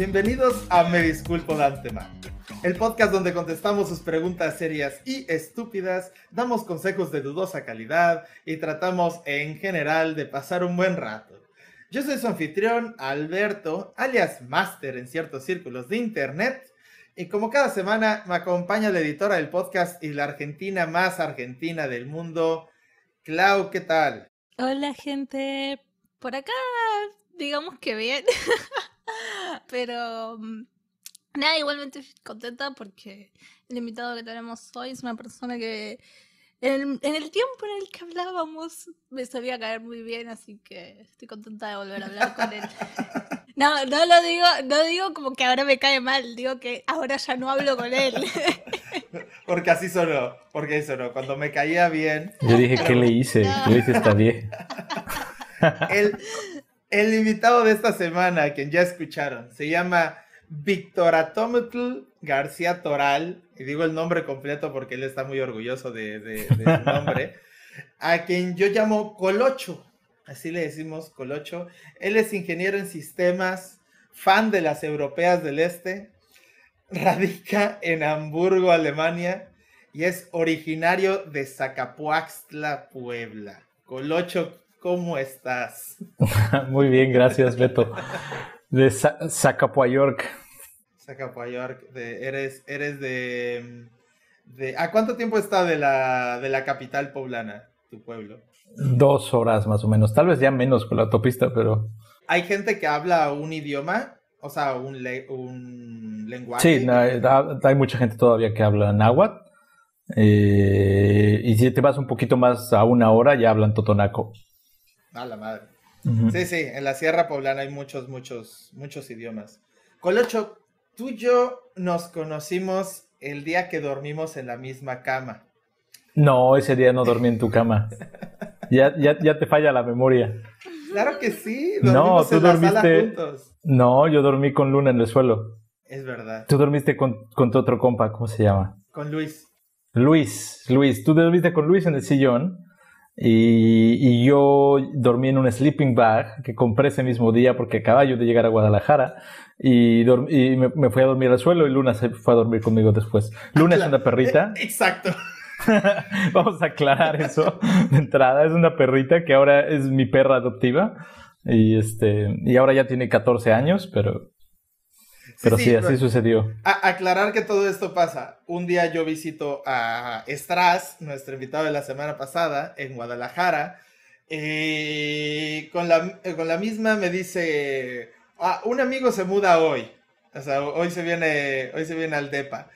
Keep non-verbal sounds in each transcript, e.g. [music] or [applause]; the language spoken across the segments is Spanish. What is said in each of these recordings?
Bienvenidos a Me Disculpo de Antemano, el podcast donde contestamos sus preguntas serias y estúpidas, damos consejos de dudosa calidad y tratamos en general de pasar un buen rato. Yo soy su anfitrión, Alberto, alias Master en ciertos círculos de internet, y como cada semana me acompaña la editora del podcast y la argentina más argentina del mundo, Clau, ¿qué tal? Hola gente, por acá digamos que bien. [laughs] [laughs] Pero mm, nada, igualmente contenta porque el invitado que tenemos hoy es una persona que en el, tiempo en el que hablábamos me sabía caer muy bien, así que estoy contenta de volver a hablar con él. [laughs] No, no lo digo, no digo como que ahora me cae mal, digo que ahora ya no hablo con él. [laughs] Porque así sonó, porque eso no, cuando me caía bien. Yo dije, ¿qué le hice? Yo dije, está bien. El, el invitado de esta semana, a quien ya escucharon, se llama Víctor Atometl García Toral, y digo el nombre completo porque él está muy orgulloso de, su nombre, [laughs] a quien yo llamo Colocho, así le decimos Colocho. Él es ingeniero en sistemas, fan de las europeas del este, radica en Hamburgo, Alemania, y es originario de Zacapuaxtla, Puebla. Colocho, ¿Cómo estás? [laughs] Muy bien, gracias, Beto. De Zacapuayork. Zacapuayork, de, eres, eres de, de... ¿A cuánto tiempo está de la, de la capital poblana, tu pueblo? Dos horas más o menos, tal vez ya menos con la autopista, pero... ¿Hay gente que habla un idioma? O sea, un, un lenguaje. Sí, hay mucha gente todavía que habla náhuatl. Eh, y si te vas un poquito más a una hora, ya hablan totonaco. A la madre. Sí, sí, en la Sierra Poblana hay muchos, muchos, muchos idiomas. Colocho, tú y yo nos conocimos el día que dormimos en la misma cama. No, ese día no dormí en tu cama. ya, ya, te falla la memoria. Claro que sí, no, tú dormiste. juntos. No, yo dormí con Luna en el suelo. Es verdad. Tú dormiste con, con tu otro compa, ¿cómo se llama? Con Luis. Luis, Luis, tú dormiste con Luis en el sillón y, yo dormí en un sleeping bag que compré ese mismo día porque acababa yo de llegar a Guadalajara y, me, fui a dormir al suelo y Luna se fue a dormir conmigo después. Luna es una perrita. [laughs] Exacto. [laughs] Vamos a aclarar eso de entrada. Es una perrita que ahora es mi perra adoptiva y, este, y ahora ya tiene 14 años, pero pero sí, así sucedió. aclarar que todo esto pasa. Un día yo visito a Estras, nuestro invitado de la semana pasada, en Guadalajara. Eh, con, la, con la misma me dice, ah, un amigo se muda hoy. O sea, hoy se viene, hoy se viene al DEPA.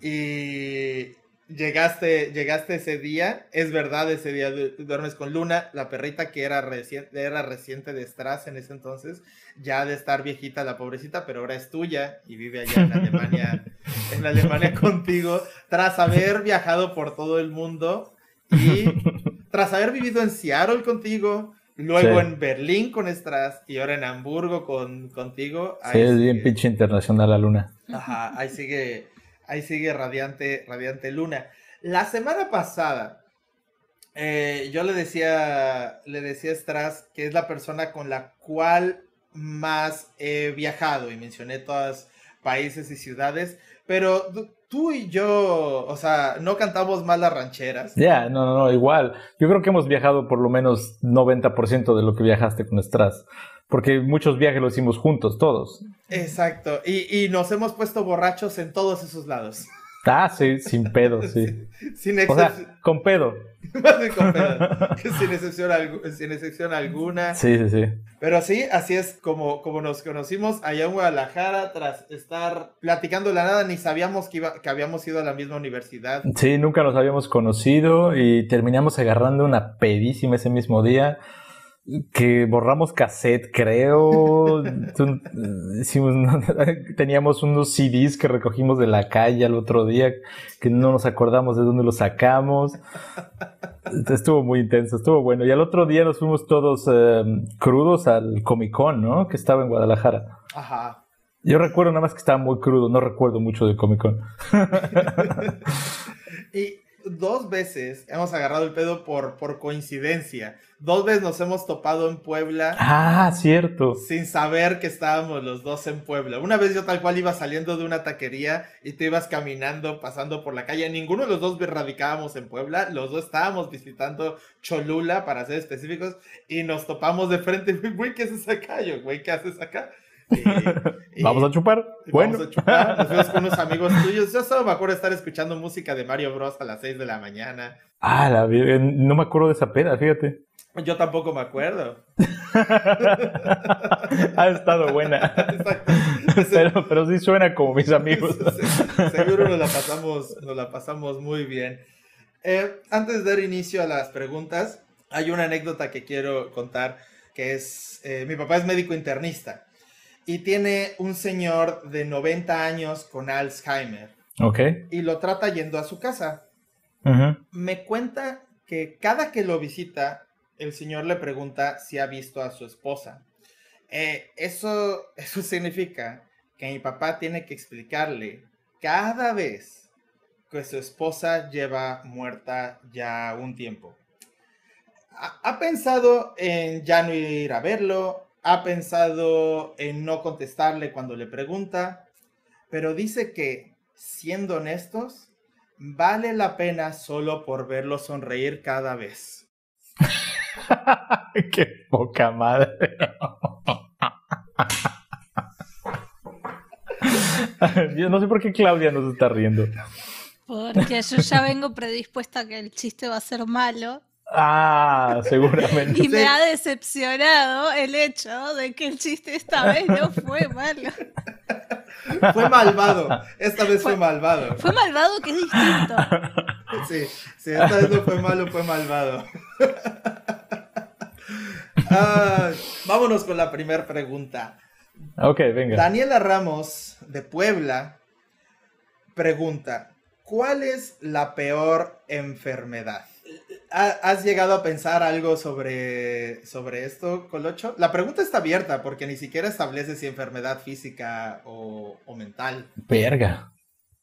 Y llegaste, llegaste ese día, es verdad, ese día duermes con Luna, la perrita que era reciente, era reciente de Strass en ese entonces, ya de estar viejita la pobrecita, pero ahora es tuya y vive allá en Alemania, [laughs] en Alemania contigo, tras haber viajado por todo el mundo y [laughs] tras haber vivido en Seattle contigo, luego en Berlín con Strass y ahora en Hamburgo con, contigo. Sí, es bien pinche internacional la Luna. Ajá, ahí sigue Ahí sigue Radiante, Radiante Luna. La semana pasada, eh, yo le decía, le decía a Strass que es la persona con la cual más he viajado y mencioné todos países y ciudades, pero tú y yo, o sea, no cantamos mal las rancheras. Ya, no, no, no, igual. Yo creo que hemos viajado por lo menos 90% de lo que viajaste con Strass porque muchos viajes los hicimos juntos, todos. Exacto, y, nos hemos puesto borrachos en todos esos lados. Ah, sí, sin pedo, sí. [laughs] sin o sea, con pedo. [laughs] con pedo. sin, excepción, sin excepción alguna. Sí, sí, sí. Pero sí, así es como, como nos conocimos allá en Guadalajara, tras estar platicando la nada, ni sabíamos que, iba, que habíamos ido a la misma universidad. Sí, nunca nos habíamos conocido y terminamos agarrando una pedísima ese mismo día que borramos cassette, creo. [laughs] [laughs] teníamos unos CDs que recogimos de la calle al otro día, que no nos acordamos de dónde los sacamos. Estuvo muy intenso, estuvo bueno. Y al otro día nos fuimos todos em, crudos al Comic Con, ¿no? Que estaba en Guadalajara. Ajá. Yo recuerdo nada más que estaba muy crudo, no recuerdo mucho del Comic Con. [laughs] y dos veces hemos agarrado el pedo por, por coincidencia. Dos veces nos hemos topado en Puebla. Ah, cierto. Sin saber que estábamos los dos en Puebla. Una vez yo tal cual iba saliendo de una taquería y tú ibas caminando, pasando por la calle. Ninguno de los dos radicábamos en Puebla. Los dos estábamos visitando Cholula, para ser específicos. Y nos topamos de frente. [laughs] Güey, ¿qué haces acá? Yo, güey, ¿qué haces acá? [laughs] vamos a chupar. Bueno. Vamos a chupar. Nos fuimos con unos amigos [laughs] tuyos. Yo solo me acuerdo de estar escuchando música de Mario Bros. a las 6 de la mañana. Ah, la, no me acuerdo de esa pena, fíjate. Yo tampoco me acuerdo. [laughs] ha estado buena. Pero, pero, sí suena como mis amigos. Seguro nos la pasamos, nos la pasamos muy bien. Eh, antes de dar inicio a las preguntas, hay una anécdota que quiero contar, que es, eh, mi papá es médico internista y tiene un señor de 90 años con Alzheimer. Ok. Y lo trata yendo a su casa. Me cuenta que cada que lo visita, el señor le pregunta si ha visto a su esposa. Eh, eso, [laughs] eso significa que mi papá tiene que explicarle cada vez que su esposa lleva muerta ya un tiempo. ha pensado en ya no ir a verlo, ha pensado en no contestarle cuando le pregunta, pero dice que, siendo honestos, vale la pena solo por verlo sonreír cada vez. [laughs] Qué poca madre. [laughs] Yo no sé por qué Claudia nos está riendo. Porque yo ya vengo predispuesta a que el chiste va a ser malo. Ah, [laughs] seguramente. Y me ha decepcionado el hecho de que el chiste esta vez no fue malo. [laughs] Fue malvado. Esta vez fue, malvado. Fue malvado que es distinto. [laughs] Sí, sí, esta vez no fue malo, fue malvado. Ah, vámonos con la primera pregunta. Ok, venga. Daniela Ramos, de Puebla, pregunta, ¿cuál es la peor enfermedad? ¿Has llegado a pensar algo sobre, sobre esto, Colocho? La pregunta está abierta porque ni siquiera establece si enfermedad física o, mental. Verga.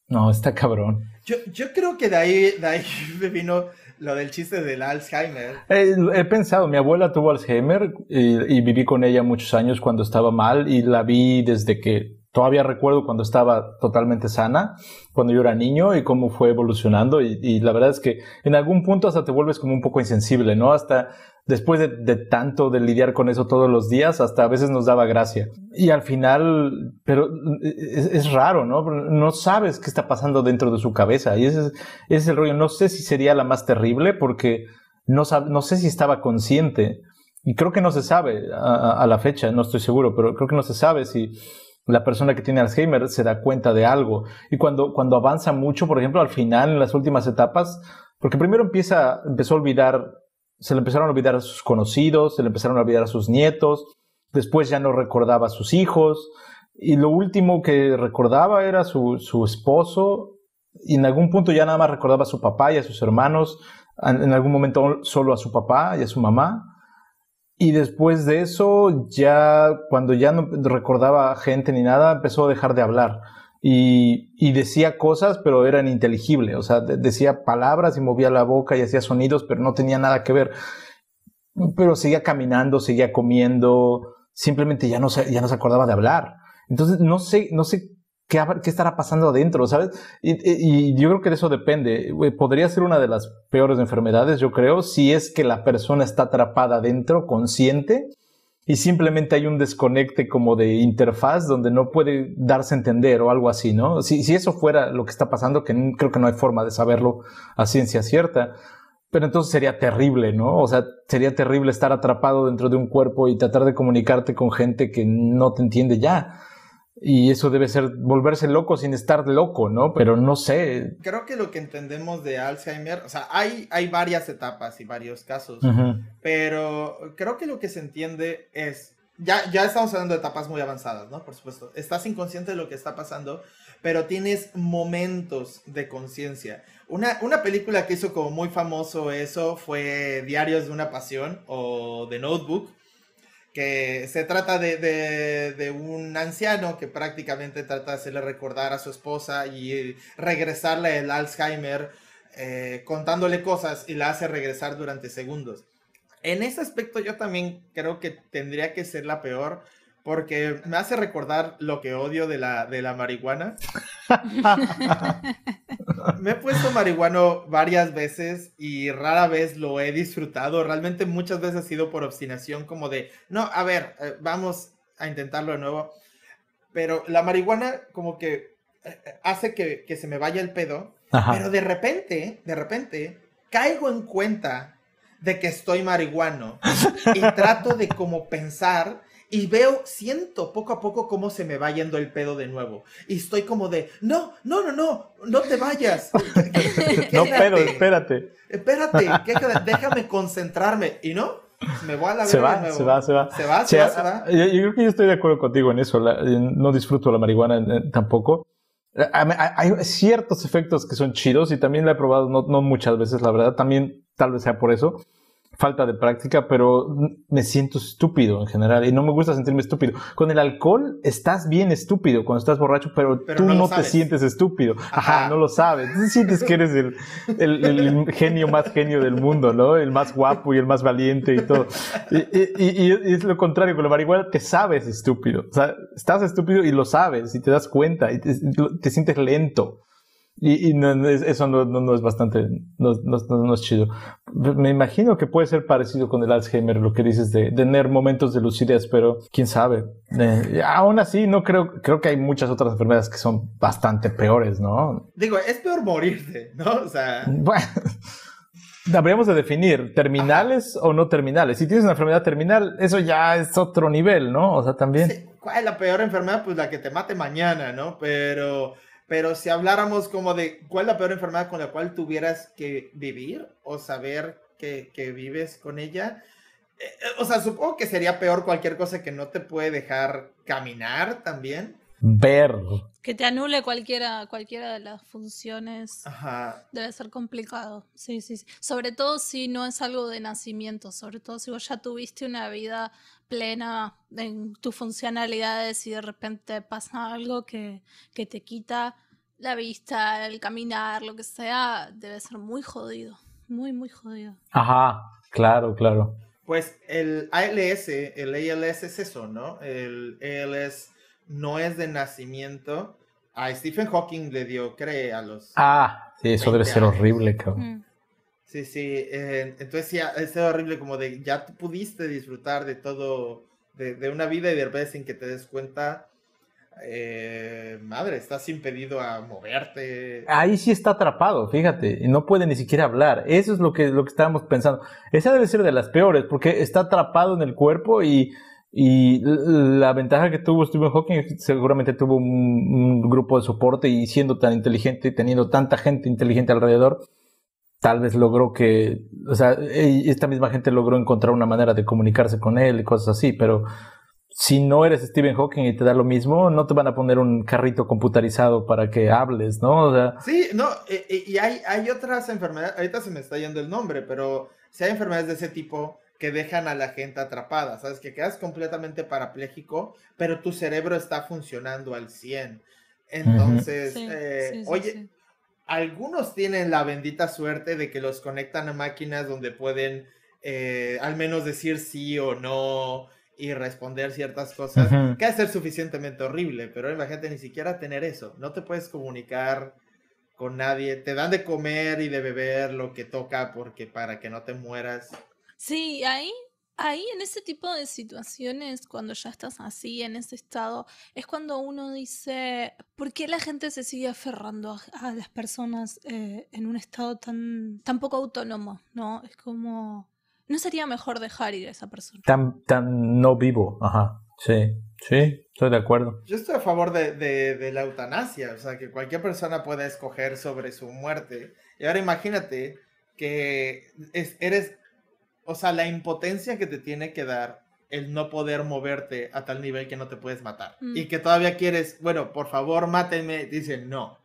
No, está cabrón. Yo, yo creo que de ahí, de ahí [laughs] me vino lo del chiste del Alzheimer. he pensado, mi abuela tuvo Alzheimer y, y, viví con ella muchos años cuando estaba mal y la vi desde que todavía recuerdo cuando estaba totalmente sana, cuando yo era niño y cómo fue evolucionando y, la verdad es que en algún punto hasta te vuelves como un poco insensible, ¿no? Hasta después de, tanto de lidiar con eso todos los días, hasta a veces nos daba gracia. Y al final, pero es, raro, ¿no? No sabes qué está pasando dentro de su cabeza y ese, es el rollo. No sé si sería la más terrible porque no, no sé si estaba consciente. Y creo que no se sabe a la fecha, no estoy seguro, pero creo que no se sabe si la persona que tiene Alzheimer se da cuenta de algo. Y cuando, cuando avanza mucho, por ejemplo, al final, en las últimas etapas, porque primero empieza, empezó a olvidar, se le empezaron a olvidar a sus conocidos, se le empezaron a olvidar a sus nietos, después ya no recordaba a sus hijos, y lo último que recordaba era su, su esposo, y en algún punto ya nada más recordaba a su papá y a sus hermanos, en algún momento solo a su papá y a su mamá. Y después de eso, ya cuando ya no recordaba gente ni nada, empezó a dejar de hablar. Y, decía cosas, pero eran inteligibles. O sea, decía palabras y movía la boca y hacía sonidos, pero no tenía nada que ver. Pero seguía caminando, seguía comiendo, simplemente ya no ya no se acordaba de hablar. Entonces, no sé, no sé ¿qué, estará pasando adentro? ¿Sabes? Y, yo creo que de eso depende. Podría ser una de las peores enfermedades, yo creo, si es que la persona está atrapada adentro, consciente, y simplemente hay un desconecte como de interfaz donde no puede darse a entender o algo así, ¿no? Si, si eso fuera lo que está pasando, que creo que no hay forma de saberlo a ciencia cierta, pero entonces sería terrible, ¿no? O sea, sería terrible estar atrapado dentro de un cuerpo y tratar de comunicarte con gente que no te entiende ya. Y eso debe ser volverse loco sin estar loco, ¿no? Pero no sé. Creo que lo que entendemos de Alzheimer, o sea, hay, hay varias etapas y varios casos, pero creo que lo que se entiende es, ya, ya estamos hablando de etapas muy avanzadas, ¿no? Por supuesto, estás inconsciente de lo que está pasando, pero tienes momentos de conciencia. Una, una película que hizo como muy famoso eso fue Diarios de una Pasión o The Notebook que se trata de, un anciano que prácticamente trata de hacerle recordar a su esposa y regresarle el Alzheimer eh, contándole cosas y la hace regresar durante segundos. En ese aspecto yo también creo que tendría que ser la peor porque me hace recordar lo que odio de la, de la marihuana. [laughs] me he puesto marihuano varias veces y rara vez lo he disfrutado. Realmente muchas veces ha sido por obstinación, como de, no, a ver, eh, vamos a intentarlo de nuevo. Pero la marihuana como que eh, hace que, que, se me vaya el pedo. Pero de repente, de repente, caigo en cuenta de que estoy marihuano y trato de como pensar y veo, siento poco a poco cómo se me va yendo el pedo de nuevo. Y estoy como de, no, no, no, no, no te vayas. no, pero espérate. Espérate, déjame concentrarme. Y no, me voy a la se va, se va, se va, se va. Se va, se va, Yo, creo que yo estoy de acuerdo contigo en eso. no disfruto la marihuana eh, tampoco. Hay ciertos efectos que son chidos y también la he probado, no, no muchas veces, la verdad. También tal vez sea por eso falta de práctica, pero me siento estúpido en general y no me gusta sentirme estúpido. Con el alcohol estás bien estúpido cuando estás borracho, pero, tú no, te sientes estúpido. Ajá. no lo sabes. Tú sientes que eres el, el, genio más genio del mundo, ¿no? El más guapo y el más valiente y todo. Y, y, es lo contrario, con la marihuana te sabes estúpido. O sea, estás estúpido y lo sabes y te das cuenta y te sientes lento. Y, eso no, es bastante, no, es chido. Me imagino que puede ser parecido con el Alzheimer, lo que dices de, tener momentos de lucidez, pero quién sabe. Eh, aún así, no creo, creo que hay muchas otras enfermedades que son bastante peores, ¿no? Digo, es peor morirte, ¿no? O sea... Bueno, [laughs] habríamos de definir terminales o no terminales. Si tienes una enfermedad terminal, eso ya es otro nivel, ¿no? O sea, también... ¿Cuál es la peor enfermedad? Pues la que te mate mañana, ¿no? Pero pero si habláramos como de cuál es la peor enfermedad con la cual tuvieras que vivir o saber que, vives con ella, eh, eh, o sea, supongo que sería peor cualquier cosa que no te puede dejar caminar también. Ver. Que te anule cualquiera, cualquiera de las funciones. Ajá. Debe ser complicado. Sí, sí, sí. Sobre todo si no es algo de nacimiento. Sobre todo si vos ya tuviste una vida plena en tus funcionalidades y de repente pasa algo que, que te quita la vista, el caminar, lo que sea, debe ser muy jodido. Muy, muy jodido. Ajá, claro, claro. Pues el ALS, el ALS es eso, ¿no? El ALS no es de nacimiento. A Stephen Hawking le dio, cree, a los. Ah, sí, eso debe ser horrible, cabrón. Mm. Sí, sí. Eh, entonces sí, es horrible como de ya pudiste disfrutar de todo, de, una vida y de repente sin que te des cuenta, eh, madre, estás impedido a moverte. Ahí sí está atrapado, fíjate, y no puede ni siquiera hablar. Eso es lo que, lo que estábamos pensando. Esa debe ser de las peores, porque está atrapado en el cuerpo y, y la ventaja que tuvo Stephen Hawking seguramente tuvo un grupo de soporte y siendo tan inteligente y teniendo tanta gente inteligente alrededor, tal vez logró que, o sea, esta misma gente logró encontrar una manera de comunicarse con él y cosas así, pero si no eres Stephen Hawking y te da lo mismo, no te van a poner un carrito computarizado para que hables, ¿no? O sea, sí, no, y, hay, hay otras enfermedades, ahorita se me está yendo el nombre, pero si hay enfermedades de ese tipo que dejan a la gente atrapada, ¿sabes? Que quedas completamente parapléjico, pero tu cerebro está funcionando al 100. Entonces, eh, oye, algunos tienen la bendita suerte de que los conectan a máquinas donde pueden eh, al menos decir sí o no y responder ciertas cosas, que es ser suficientemente horrible, pero imagínate ni siquiera tener eso, no te puedes comunicar con nadie, te dan de comer y de beber lo que toca porque para que no te mueras. Sí, ahí Ahí en ese tipo de situaciones, cuando ya estás así, en ese estado, es cuando uno dice, ¿por qué la gente se sigue aferrando a, las personas eh, en un estado tan, tan poco autónomo? ¿No? Es como, ¿no sería mejor dejar ir a esa persona? Tan, tan no vivo, ajá. Sí, sí, estoy de acuerdo. Yo estoy a favor de, de la eutanasia, o sea, que cualquier persona pueda escoger sobre su muerte. Y ahora imagínate que es, eres o sea, la impotencia que te tiene que dar el no poder moverte a tal nivel que no te puedes matar. Mm. Y que todavía quieres, bueno, por favor, mátenme. Dicen, no.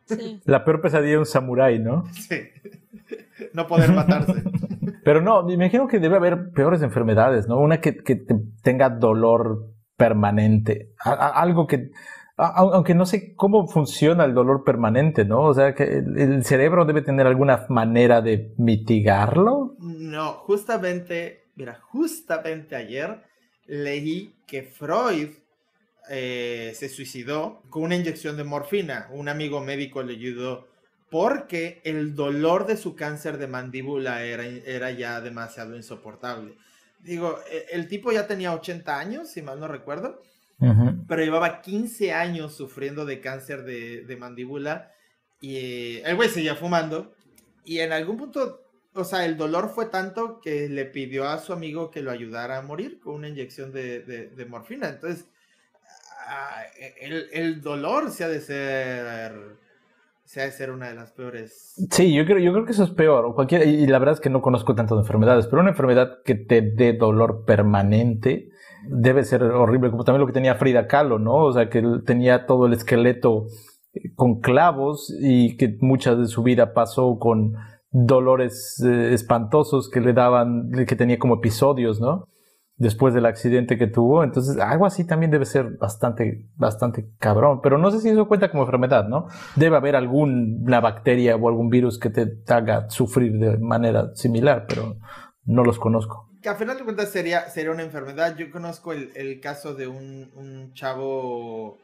La peor pesadilla de un samurái, ¿no? Sí. [laughs] no poder matarse. [laughs] Pero no, me imagino que debe haber peores enfermedades, ¿no? Una que, que tenga dolor permanente. algo que aunque no sé cómo funciona el dolor permanente, ¿no? O sea, que el cerebro debe tener alguna manera de mitigarlo. No, justamente, mira, justamente ayer leí que Freud eh, se suicidó con una inyección de morfina. Un amigo médico le ayudó porque el dolor de su cáncer de mandíbula era, era ya demasiado insoportable. Digo, e, el tipo ya tenía 80 años, si mal no recuerdo, pero llevaba 15 años sufriendo de cáncer de, mandíbula y eh, el güey seguía fumando y en algún punto, o sea, el dolor fue tanto que le pidió a su amigo que lo ayudara a morir con una inyección de, de morfina. Entonces, Ah, el, el, dolor se ha de ser se ha de ser una de las peores. Sí, yo creo, yo creo que eso es peor. Cualquier, y la verdad es que no conozco tanto de enfermedades, pero una enfermedad que te dé dolor permanente debe ser horrible, como también lo que tenía Frida Kahlo, ¿no? O sea, que tenía todo el esqueleto con clavos y que mucha de su vida pasó con dolores eh, espantosos que le daban, que tenía como episodios, ¿no? después del accidente que tuvo. Entonces, algo así también debe ser bastante, bastante cabrón. Pero no sé si eso cuenta como enfermedad, ¿no? Debe haber alguna bacteria o algún virus que te haga sufrir de manera similar, pero no los conozco. Que a final de cuentas sería, sería una enfermedad. Yo conozco el, el caso de un, un, chavo,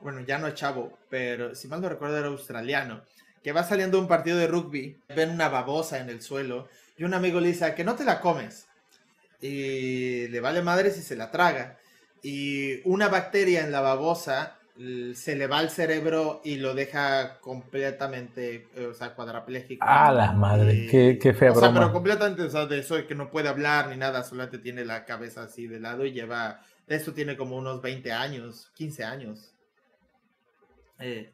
bueno, ya no es chavo, pero si mal no recuerdo era australiano, que va saliendo un partido de rugby, ven una babosa en el suelo y un amigo le dice, que no te la comes y le vale madre si se la traga. Y una bacteria en la babosa se le va al cerebro y lo deja completamente, eh, o sea, cuadrapléjico. Ah, la madre, qué, qué fea o Sea, pero completamente, o sea, de eso que no puede hablar ni nada, solamente tiene la cabeza así de lado y lleva, esto tiene como unos 20 años, 15 años. Eh,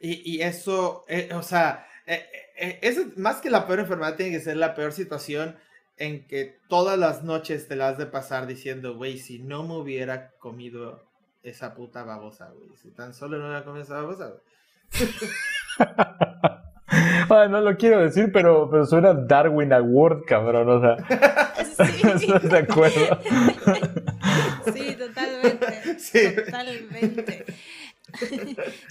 y, y, eso, eh, o sea, es más que la peor enfermedad, tiene que ser la peor situación en que todas las noches te las has de pasar diciendo, güey, si no me hubiera comido esa puta babosa, güey. Si tan solo no hubiera comido esa babosa, güey. [laughs] no lo quiero decir, pero, pero suena Darwin Award, cabrón, o sea. [laughs] Sí. [laughs] ¿Estás de acuerdo? sí, totalmente. Sí. Totalmente.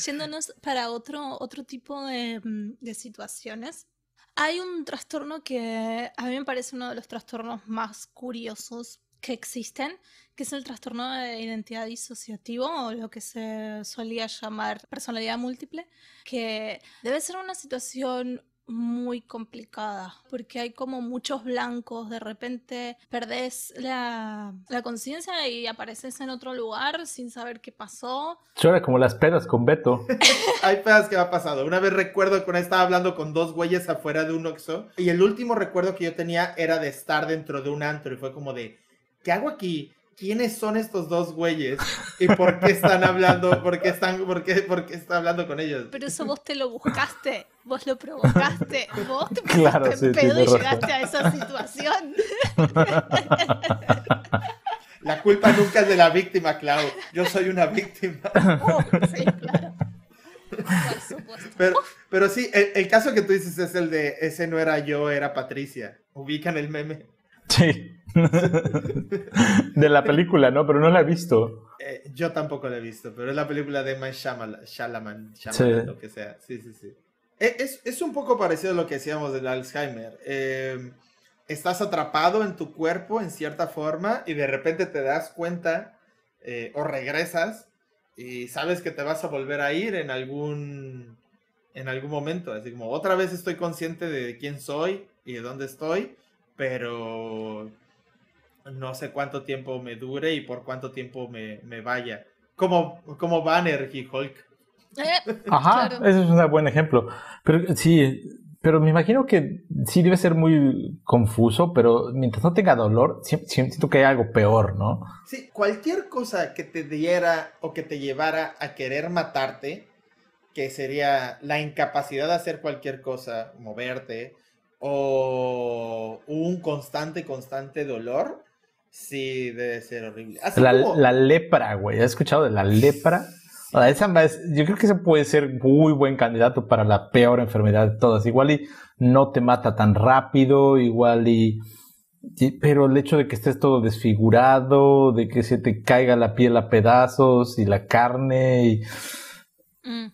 Yéndonos para otro, otro tipo de, de situaciones, hay un trastorno que a mí me parece uno de los trastornos más curiosos que existen, que es el trastorno de identidad disociativo o lo que se solía llamar personalidad múltiple, que debe ser una situación muy complicada, porque hay como muchos blancos, de repente perdés la, la conciencia y apareces en otro lugar sin saber qué pasó. Chora como las pedas con Beto. [laughs] hay pedas que me ha pasado. Una vez recuerdo que estaba hablando con dos güeyes afuera de un Oxxo y el último recuerdo que yo tenía era de estar dentro de un antro y fue como de, ¿qué hago aquí? quiénes son estos dos güeyes y por qué están hablando, por qué están, por qué, por qué está hablando con ellos. Pero eso vos te lo buscaste, vos lo provocaste, vos te claro, sí, pedo y llegaste a esa situación. La culpa nunca es de la víctima, Clau. Yo soy una víctima. [laughs] Oh, sí, claro. Por supuesto. Pero, pero sí, el, el, caso que tú dices es el de ese no era yo, era Patricia. Ubican el meme. Sí. [laughs] de la película, ¿no? Pero no la he visto. Eh, yo tampoco la he visto, pero es la película de Mike Shyamalan, lo que sea. Sí, sí, sí. Eh, es, es, un poco parecido a lo que decíamos del Alzheimer. Eh, estás atrapado en tu cuerpo en cierta forma y de repente te das cuenta o regresas y sabes que te vas a volver a ir en algún en algún momento. Así como otra vez estoy consciente de quién soy y de dónde estoy, pero no sé cuánto tiempo me dure y por cuánto tiempo me, vaya. Como, como Banner y Hulk. Eh, Ajá, ese es un buen ejemplo. Pero sí, pero me imagino que sí debe ser muy confuso, pero mientras no tenga dolor, siento que hay algo peor, ¿no? Sí, cualquier cosa que te diera o que te llevara a querer matarte, que sería la incapacidad de hacer cualquier cosa, moverte, o un constante, constante dolor, Sí, debe ser horrible. la, lepra, güey. ¿Has escuchado de la lepra? yo creo que ese puede ser muy buen candidato para la peor enfermedad de todas. Igual y no te mata tan rápido, igual y pero el hecho de que estés todo desfigurado, de que se te caiga la piel a pedazos y la carne y, mm.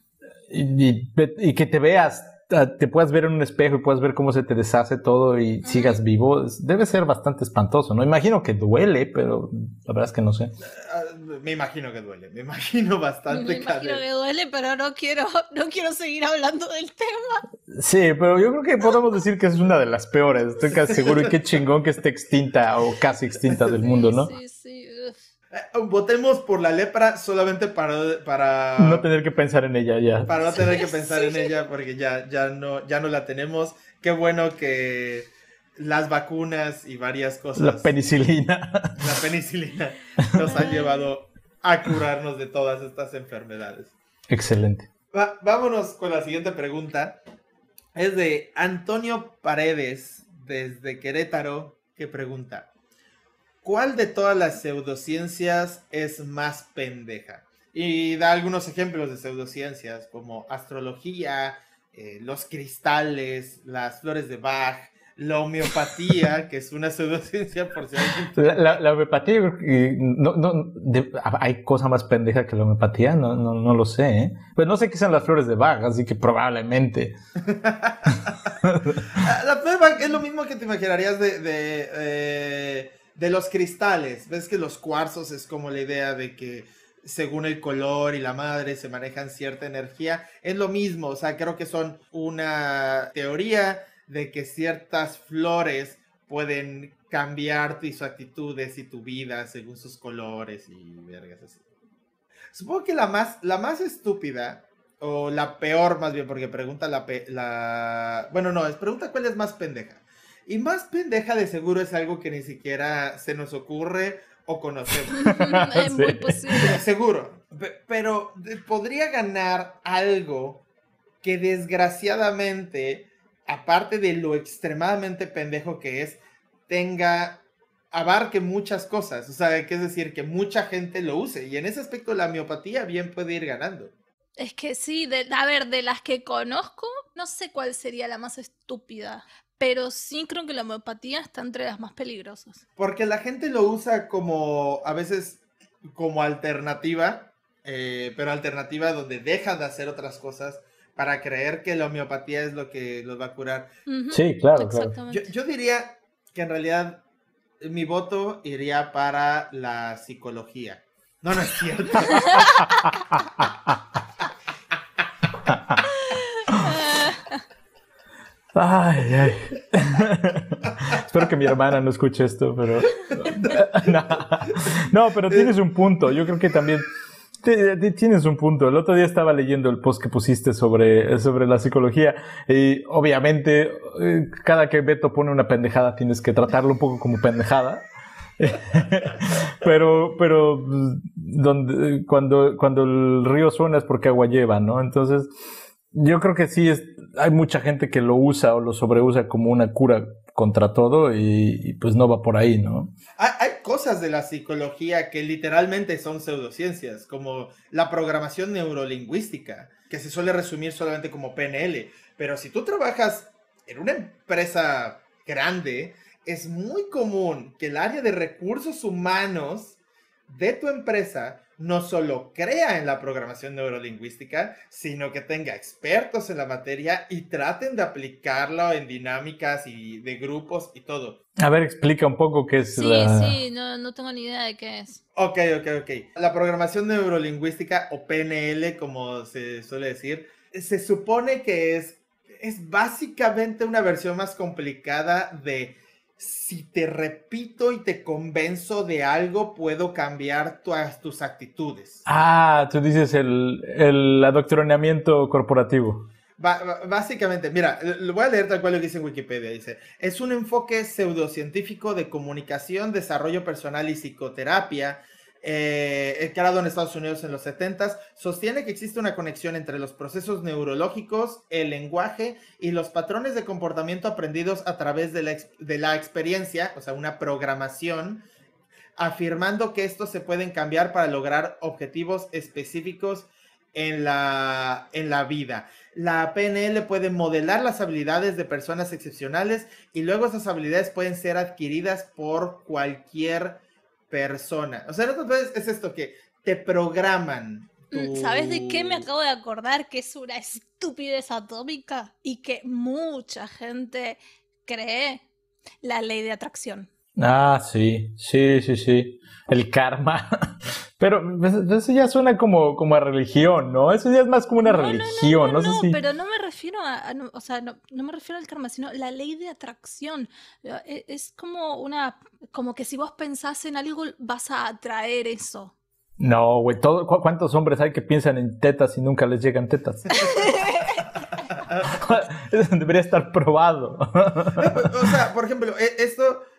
y que te veas te puedas ver en un espejo y puedas ver cómo se te deshace todo y sigas vivo, debe ser bastante espantoso, ¿no? Imagino que duele, pero la verdad es que no sé. Ah, me imagino que duele, me imagino bastante. Me imagino que duele, pero no quiero, no quiero seguir hablando del tema. Sí, pero yo creo que podemos decir que es una de las peores, estoy casi seguro y qué chingón que esté extinta o casi extinta del mundo, ¿no? Sí, sí. Eh, votemos por la lepra solamente para, para... No tener que pensar en ella ya. Para no tener que pensar en ella porque ya, ya, no, ya no la tenemos. Qué bueno que las vacunas y varias cosas... La penicilina. La penicilina nos han llevado a curarnos de todas estas enfermedades. Excelente. vámonos con la siguiente pregunta. Es de Antonio Paredes, desde Querétaro, que pregunta. ¿Cuál de todas las pseudociencias es más pendeja? Y da algunos ejemplos de pseudociencias como astrología, eh, los cristales, las flores de Bach, la homeopatía, [laughs] que es una pseudociencia por si la, la, homeopatía, no, no, ¿hay cosa más pendeja que la homeopatía? No, no, no lo sé, ¿eh? Pues no sé qué son las flores de Bach, así que probablemente. [laughs] la flor de Bach es lo mismo que te imaginarías de... de eh, de los cristales, ves que los cuarzos es como la idea de que según el color y la madre se manejan cierta energía. Es lo mismo, o sea, creo que son una teoría de que ciertas flores pueden cambiar tus actitudes y tu vida según sus colores y vergas así. Supongo que la más, la más estúpida, o la peor más bien, porque pregunta la, la... Bueno, no, es pregunta cuál es más pendeja. Y más pendeja de seguro es algo que ni siquiera se nos ocurre o conocemos. [laughs] es muy posible. Seguro. pero podría ganar algo que desgraciadamente, aparte de lo extremadamente pendejo que es, tenga abarque muchas cosas, o sea, que es decir, que mucha gente lo use y en ese aspecto la miopatía bien puede ir ganando. Es que sí, de, a ver, de las que conozco, no sé cuál sería la más estúpida, pero sí creo que la homeopatía está entre las más peligrosas. Porque la gente lo usa como, a veces, como alternativa, eh, pero alternativa donde deja de hacer otras cosas para creer que la homeopatía es lo que los va a curar. Sí, claro, claro. Yo, yo diría que en realidad mi voto iría para la psicología. No, no es cierto. [laughs] Ay, ay. [laughs] Espero que mi hermana no escuche esto, pero. [laughs] no, pero tienes un punto. Yo creo que también. Tienes un punto. El otro día estaba leyendo el post que pusiste sobre, sobre la psicología y obviamente eh, cada que Beto pone una pendejada tienes que tratarlo un poco como pendejada. [laughs] pero pero donde, cuando, cuando el río suena es porque agua lleva, ¿no? Entonces yo creo que sí, es, hay mucha gente que lo usa o lo sobreusa como una cura contra todo y, pues no va por ahí, ¿no? Hay, cosas de la psicología que literalmente son pseudociencias, como la programación neurolingüística, que se suele resumir solamente como PNL, pero si tú trabajas en una empresa grande, es muy común que el área de recursos humanos de tu empresa no solo crea en la programación neurolingüística, sino que tenga expertos en la materia y traten de aplicarlo en dinámicas y de grupos y todo. A ver, explica un poco qué es sí, la... Sí, no, no tengo ni idea de qué es. Ok, ok, ok. La programación neurolingüística o PNL, como se suele decir, se supone que es, es básicamente una versión más complicada de si te repito y te convenzo de algo, puedo cambiar tus actitudes. Ah, tú dices el, el adoctrinamiento corporativo. básicamente, mira, lo voy a leer tal cual lo que dice en Wikipedia. Dice, es un enfoque pseudocientífico de comunicación, desarrollo personal y psicoterapia eh, creado en Estados Unidos en los 70 sostiene que existe una conexión entre los procesos neurológicos, el lenguaje y los patrones de comportamiento aprendidos a través de la, de la experiencia, o sea, una programación, afirmando que estos se pueden cambiar para lograr objetivos específicos en la, en la vida. La PNL puede modelar las habilidades de personas excepcionales y luego esas habilidades pueden ser adquiridas por cualquier persona. O sea, entonces es esto que te programan. Mm, ¿Sabes de qué me acabo de acordar? Que es una estupidez atómica y que mucha gente cree la ley de atracción. Ah, sí, sí, sí, sí. El karma. [laughs] Pero eso ya suena como, como a religión, ¿no? Eso ya es más como una religión. No, no, no, pero no me refiero a, o sea, no, me refiero al karma, sino la ley de atracción. E, es como una, como que si vos pensás en algo, vas a atraer eso. No, güey, ¿cuántos hombres hay que piensan en tetas y nunca les llegan tetas? [laughs] [laughs] Eso debería estar probado. o sea, por ejemplo, e,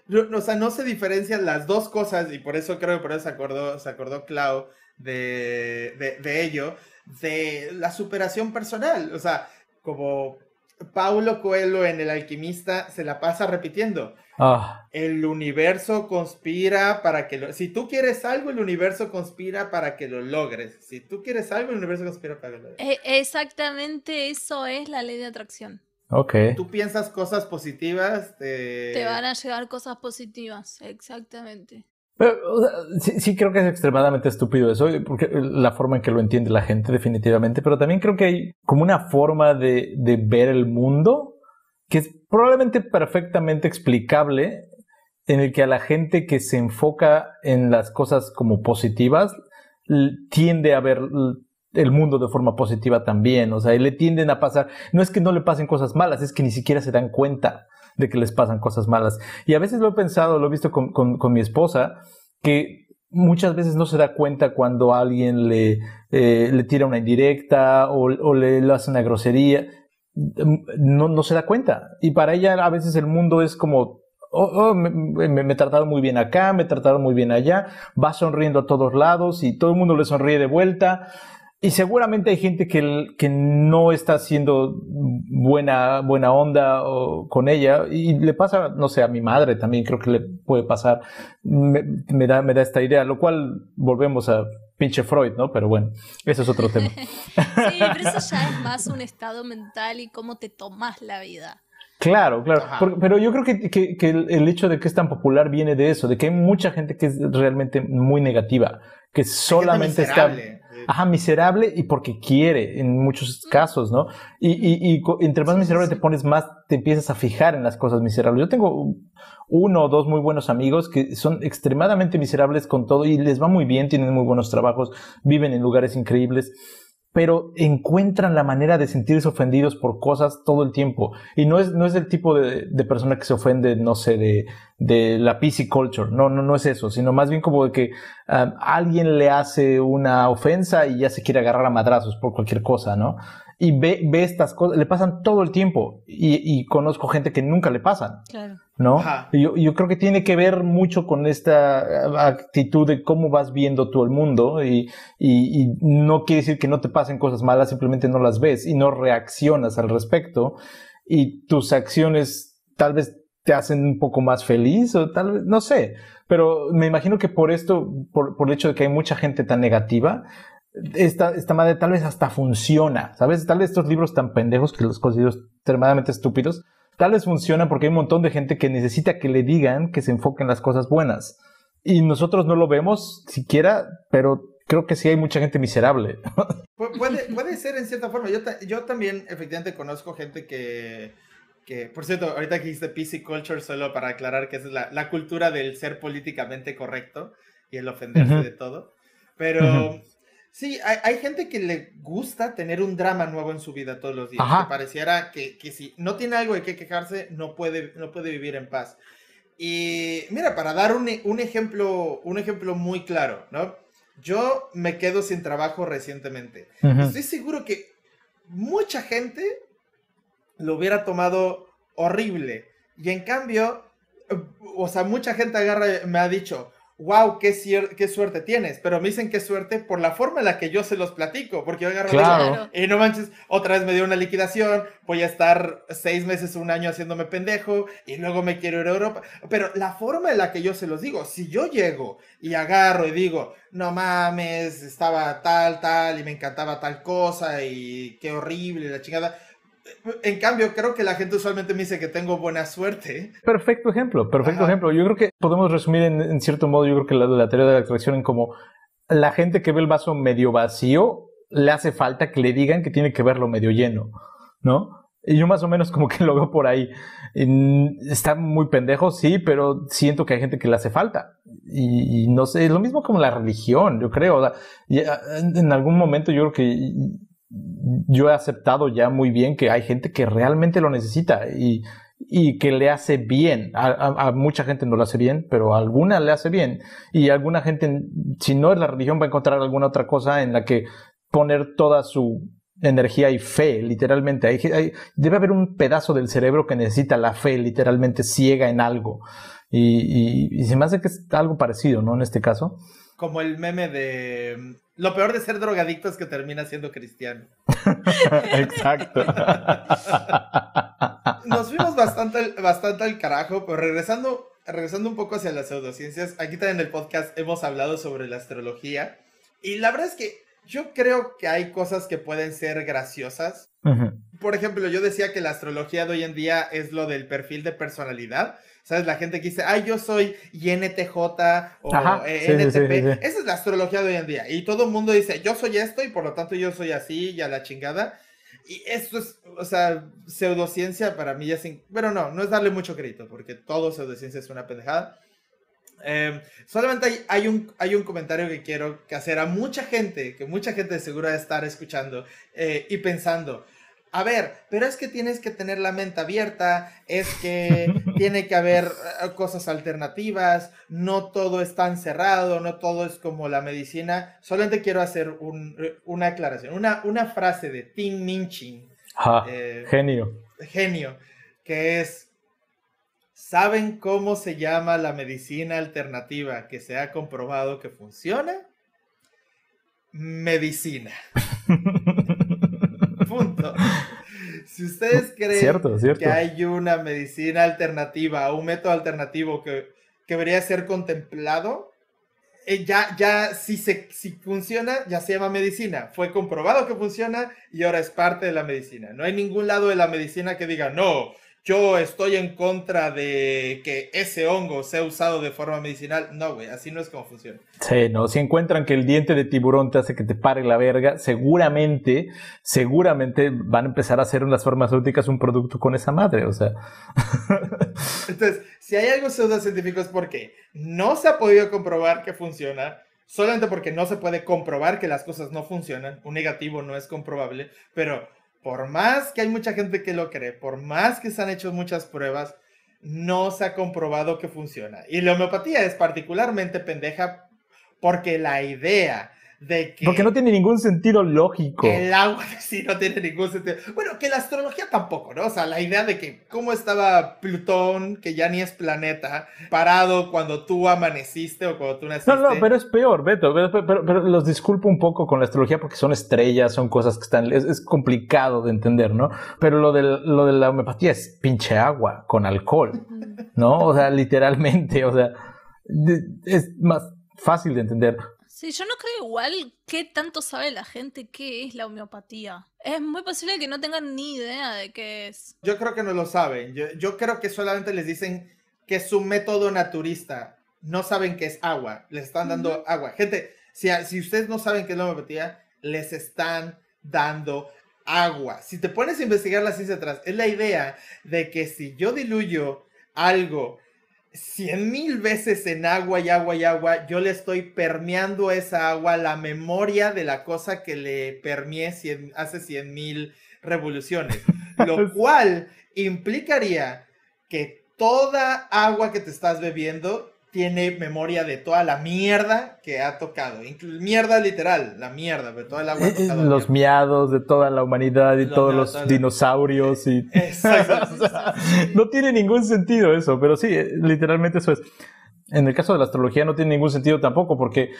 esto o sea, no se diferencian las dos cosas y por eso creo que por eso se acordó, se acordó Clau de, de, ello, de la superación personal. O sea, como Paulo Coelho en El Alquimista se la pasa repitiendo. Ah. El universo conspira para que lo... Si tú quieres algo, el universo conspira para que lo logres. Si tú quieres algo, el universo conspira para que lo logres. E, exactamente eso es la ley de atracción. Ok. Tú piensas cosas positivas, te... te van a llegar cosas positivas, exactamente. Pero, sí, creo que es extremadamente estúpido eso, porque la forma en que lo entiende la gente, definitivamente, pero también creo que hay como una forma de, de ver el mundo que es probablemente perfectamente explicable, en el que a la gente que se enfoca en las cosas como positivas tiende a ver el mundo de forma positiva también, o sea, le tienden a pasar, no es que no le pasen cosas malas, es que ni siquiera se dan cuenta de que les pasan cosas malas. Y a veces lo he pensado, lo he visto con, con, mi esposa, que muchas veces no se da cuenta cuando alguien le, eh, le tira una indirecta o, o le, hace una grosería, no, no se da cuenta. Y para ella a veces el mundo es como Oh, oh, me, me, trataron muy bien acá, me trataron muy bien allá, va sonriendo a todos lados y todo el mundo le sonríe de vuelta. Y seguramente hay gente que, que no está haciendo buena, buena onda con ella. Y le pasa, no sé, a mi madre también creo que le puede pasar. Me, da, me da esta idea, lo cual volvemos a pinche Freud, ¿no? Pero bueno, eso es otro tema. [laughs] sí, pero eso ya es más un estado mental y cómo te tomas la vida. Claro, claro. pero yo creo que, que, el, hecho de que es tan popular viene de eso, de que hay mucha gente que es realmente muy negativa, que solamente está Ajá, miserable y porque quiere en muchos casos, ¿no? Y, y, y entre más miserable te pones, más te empiezas a fijar en las cosas miserables. Yo tengo uno o dos muy buenos amigos que son extremadamente miserables con todo y les va muy bien, tienen muy buenos trabajos, viven en lugares increíbles pero encuentran la manera de sentirse ofendidos por cosas todo el tiempo. Y no es, no es el tipo de, de persona que se ofende, no sé, de, de la PC culture. No, no, no es eso, sino más bien como de que um, alguien le hace una ofensa y ya se quiere agarrar a madrazos por cualquier cosa, ¿no? Y ve, ve estas cosas, le pasan todo el tiempo. Y, y conozco gente que nunca le pasan. Claro. ¿no? Yo, yo, creo que tiene que ver mucho con esta eh, actitud de cómo vas viendo tú el mundo y, y, y, no quiere decir que no te pasen cosas malas, simplemente no las ves y no reaccionas al respecto y tus acciones tal vez te hacen un poco más feliz o tal vez, no sé, pero me imagino que por esto, por, por el hecho de que hay mucha gente tan negativa, esta, esta madre tal vez hasta funciona, ¿sabes? Tal vez estos libros tan pendejos que los considero extremadamente estúpidos, tal vez funciona porque hay un montón de gente que necesita que le digan que se enfoquen en las cosas buenas. Y nosotros no lo vemos siquiera, pero creo que sí hay mucha gente miserable. [laughs] puede, puede ser en cierta forma. Yo, yo también efectivamente conozco gente que, que, por cierto, ahorita que dijiste PC Culture, solo para aclarar que es la, la cultura del ser políticamente correcto y el ofenderse de todo. Pero Sí, hay, gente que le gusta tener un drama nuevo en su vida todos los días. Que pareciera que, que, si no tiene algo de qué quejarse, no puede, no puede vivir en paz. Y mira, para dar un, un, ejemplo, un ejemplo muy claro, ¿no? Yo me quedo sin trabajo recientemente. Estoy seguro que mucha gente lo hubiera tomado horrible. Y en cambio, o sea, mucha gente agarra, me ha dicho, wow, qué, qué suerte tienes, pero me dicen qué suerte por la forma en la que yo se los platico, porque yo agarro claro. y no manches, otra vez me dio una liquidación, voy a estar seis meses, un año haciéndome pendejo y luego me quiero ir a Europa, pero la forma en la que yo se los digo, si yo llego y agarro y digo, no mames, estaba tal, tal y me encantaba tal cosa y qué horrible la chingada, en cambio, creo que la gente usualmente me dice que tengo buena suerte. Perfecto ejemplo, perfecto ejemplo. Yo creo que podemos resumir en, cierto modo, yo creo que la, la teoría de la atracción en como la gente que ve el vaso medio vacío, le hace falta que le digan que tiene que verlo medio lleno, ¿no? Y yo más o menos como que lo veo por ahí. Está muy pendejo, sí, pero siento que hay gente que le hace falta. Y, no sé, es lo mismo como la religión, yo creo. en algún momento yo creo que yo he aceptado ya muy bien que hay gente que realmente lo necesita y, y que le hace bien. A, mucha gente no lo hace bien, pero a alguna le hace bien. Y alguna gente, si no es la religión, va a encontrar alguna otra cosa en la que poner toda su energía y fe, literalmente. Hay, debe haber un pedazo del cerebro que necesita la fe, literalmente ciega en algo. Y, y, y se me hace que es algo parecido, ¿no? En este caso. Como el meme de lo peor de ser drogadicto es que termina siendo cristiano. [laughs] Exacto. Nos fuimos bastante, bastante al carajo, pero regresando, regresando un poco hacia las pseudociencias, aquí también en el podcast hemos hablado sobre la astrología. Y la verdad es que yo creo que hay cosas que pueden ser graciosas. Por ejemplo, yo decía que la astrología de hoy en día es lo del perfil de personalidad. ¿Sabes? La gente que dice, ay, yo soy INTJ o NTP. Esa es la astrología de hoy en día. Y todo el mundo dice, yo soy esto y por lo tanto yo soy así y a la chingada. Y esto es, o sea, pseudociencia para mí ya sin... Bueno, no, no es darle mucho crédito, porque todo pseudociencia es una pendejada. Em, solamente hay, un, hay un comentario que quiero hacer a mucha gente, que mucha gente seguro de estar escuchando eh, y pensando, a ver, pero es que tienes que tener la mente abierta, es que [laughs] tiene que haber eh, cosas alternativas, no todo es tan cerrado, no todo es como la medicina. Solamente quiero hacer una aclaración, una, una frase de Tim Minchin. Eh, genio. Genio, que es, ¿saben cómo se llama la medicina alternativa que se ha comprobado que funciona? Medicina. [laughs] punto. Si ustedes creen que hay una medicina alternativa, un método alternativo que, que debería ser contemplado, eh, ya, ya si, se, si funciona, ya se llama medicina. Fue comprobado que funciona y ahora es parte de la medicina. No hay ningún lado de la medicina que diga, no, yo estoy en contra de que ese hongo sea usado de forma medicinal. No, güey, así no es como funciona. Sí, no, si encuentran que el diente de tiburón te hace que te pare la verga, seguramente, seguramente van a empezar a hacer en las farmacéuticas un producto con esa madre, o sea. [laughs] Entonces, si hay algo pseudocientífico es porque no se ha podido comprobar que funciona, solamente porque no se puede comprobar que las cosas no funcionan, un negativo no es comprobable, pero por más que hay mucha gente que lo cree, por más que se han hecho muchas pruebas, no se ha comprobado que funciona. Y la homeopatía es particularmente pendeja porque la idea porque no tiene ningún sentido lógico. El agua [laughs] sí no tiene ningún sentido. Bueno, que la astrología tampoco, ¿no? O sea, la idea de que cómo estaba Plutón, que ya ni es planeta, parado cuando tú amaneciste o cuando tú naciste. No, no, pero es peor, Beto. Pero, los disculpo un poco con la astrología porque son estrellas, son cosas que están... Es, complicado de entender, ¿no? Pero lo de, lo de la homeopatía es pinche agua con alcohol, ¿no? O sea, literalmente, o sea, es más fácil de entender. Sí, yo no creo igual qué tanto sabe la gente qué es la homeopatía. Es muy posible que no tengan ni idea de qué es. Yo creo que no lo saben. Yo, creo que solamente les dicen que es un método naturista. No saben qué es agua. Les están dando agua. Gente, si, si ustedes no saben qué es la homeopatía, les están dando agua. Si te pones a investigar la ciencia atrás, es la idea de que si yo diluyo algo cien mil veces en agua y agua y agua, yo le estoy permeando esa agua la memoria de la cosa que le permeé hace cien mil revoluciones. [laughs] Lo cual implicaría que toda agua que te estás bebiendo tiene memoria de toda la mierda que ha tocado. Mierda literal, la mierda, de toda el agua eh, tocado. Los miados de toda la humanidad y todos los dinosaurios. Y... [laughs] Exacto. [laughs] no tiene ningún sentido eso, pero sí, eh, literalmente eso es. En el caso de la astrología no tiene ningún sentido tampoco porque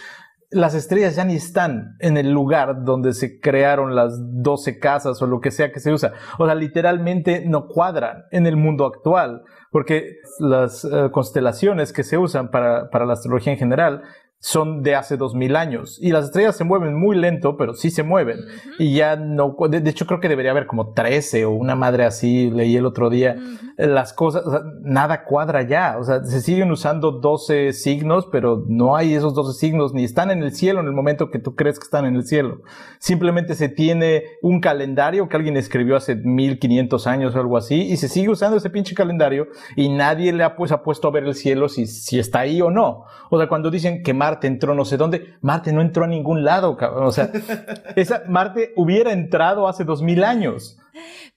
las estrellas ya ni están en el lugar donde se crearon las 12 casas o lo que sea que se usa. O sea, literalmente no cuadran en el mundo actual, porque las eh, constelaciones que se usan para, para la astrología en general son de hace dos mil años. Y las estrellas se mueven muy lento, pero sí se mueven. Y ya no, de, hecho creo que debería haber como 13 o una madre así, leí el otro día. Las cosas, nada cuadra ya. O sea, se siguen usando 12 signos, pero no hay esos 12 signos, ni están en el cielo en el momento que tú crees que están en el cielo. Simplemente se tiene un calendario que alguien escribió hace 1500 años o algo así, y se sigue usando ese pinche calendario, y nadie le ha, pues, ha puesto a ver el cielo si, si está ahí o no. O sea, cuando dicen que Marte entró no sé dónde. Marte no entró a ningún lado, cabrón. O sea, [laughs] esa, Marte hubiera entrado hace dos mil años.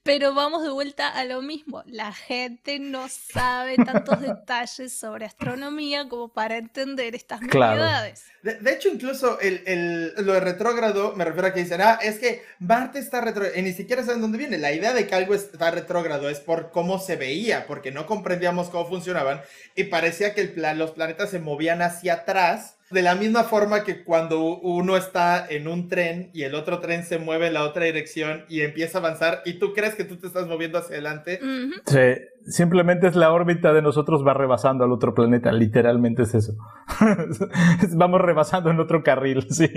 Pero vamos de vuelta a lo mismo. La gente no sabe tantos detalles sobre astronomía como para entender estas novedades. De, hecho, incluso el, lo de retrógrado, me refiero a que dicen, ah, es que Marte está retrógrado, y ni siquiera saben dónde viene. La idea de que algo está retrógrado es por cómo se veía, porque no comprendíamos cómo funcionaban, y parecía que el los planetas se movían hacia atrás de la misma forma que cuando uno está en un tren y el otro tren se mueve en la otra dirección y empieza a avanzar y tú crees que tú te estás moviendo hacia adelante. Sí, simplemente es la órbita de nosotros va rebasando al otro planeta, literalmente es eso. [laughs] Vamos rebasando en otro carril, [laughs] sí.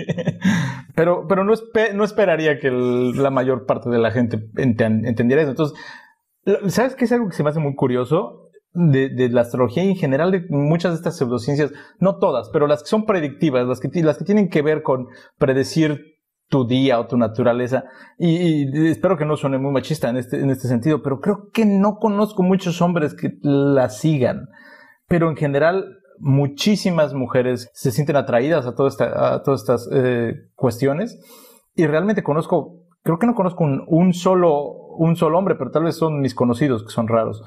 Pero, pero no, no esperaría que la mayor parte de la gente entendiera eso. Entonces, ¿sabes qué es algo que se me hace muy curioso? De, la astrología en general de muchas de estas pseudociencias, no todas, pero las que son predictivas, las que, las que tienen que ver con predecir tu día o tu naturaleza. Y, espero que no suene muy machista en este, en este sentido, pero creo que no conozco muchos hombres que la sigan. Pero en general, muchísimas mujeres se sienten atraídas a, a todas estas eh, cuestiones. Y realmente conozco, creo que no conozco un, un, solo, un solo hombre, pero tal vez son mis conocidos que son raros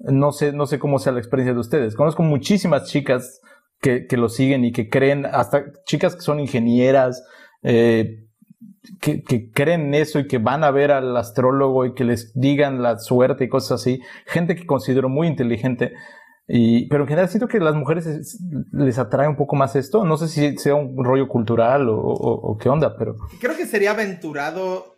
no sé, no sé cómo sea la experiencia de ustedes. Conozco muchísimas chicas que, que lo siguen y que creen, hasta chicas que son ingenieras, eh, que, creen eso y que van a ver al astrólogo y que les digan la suerte y cosas así. Gente que considero muy inteligente. Y, pero en general siento que las mujeres les atrae un poco más esto. No sé si sea un rollo cultural o, o qué onda, pero... Creo que sería aventurado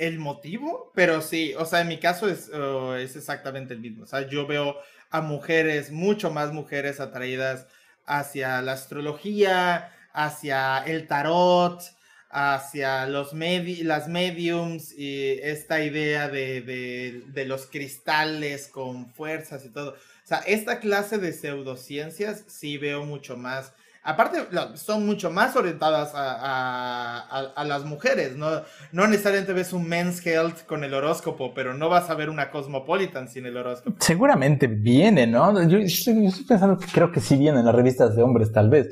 el motivo, pero sí, o sea, en mi caso es, es exactamente el mismo. O sea, yo veo a mujeres, mucho más mujeres atraídas hacia la astrología, hacia el tarot, hacia los las mediums y esta idea de, de, de, los cristales con fuerzas y todo. O sea, esta clase de pseudociencias sí veo mucho más Aparte, son mucho más orientadas a, las mujeres, ¿no? No necesariamente ves un Men's Health con el horóscopo, pero no vas a ver una Cosmopolitan sin el horóscopo. Seguramente viene, ¿no? Yo, estoy pensando que creo que sí vienen las revistas de hombres, tal vez.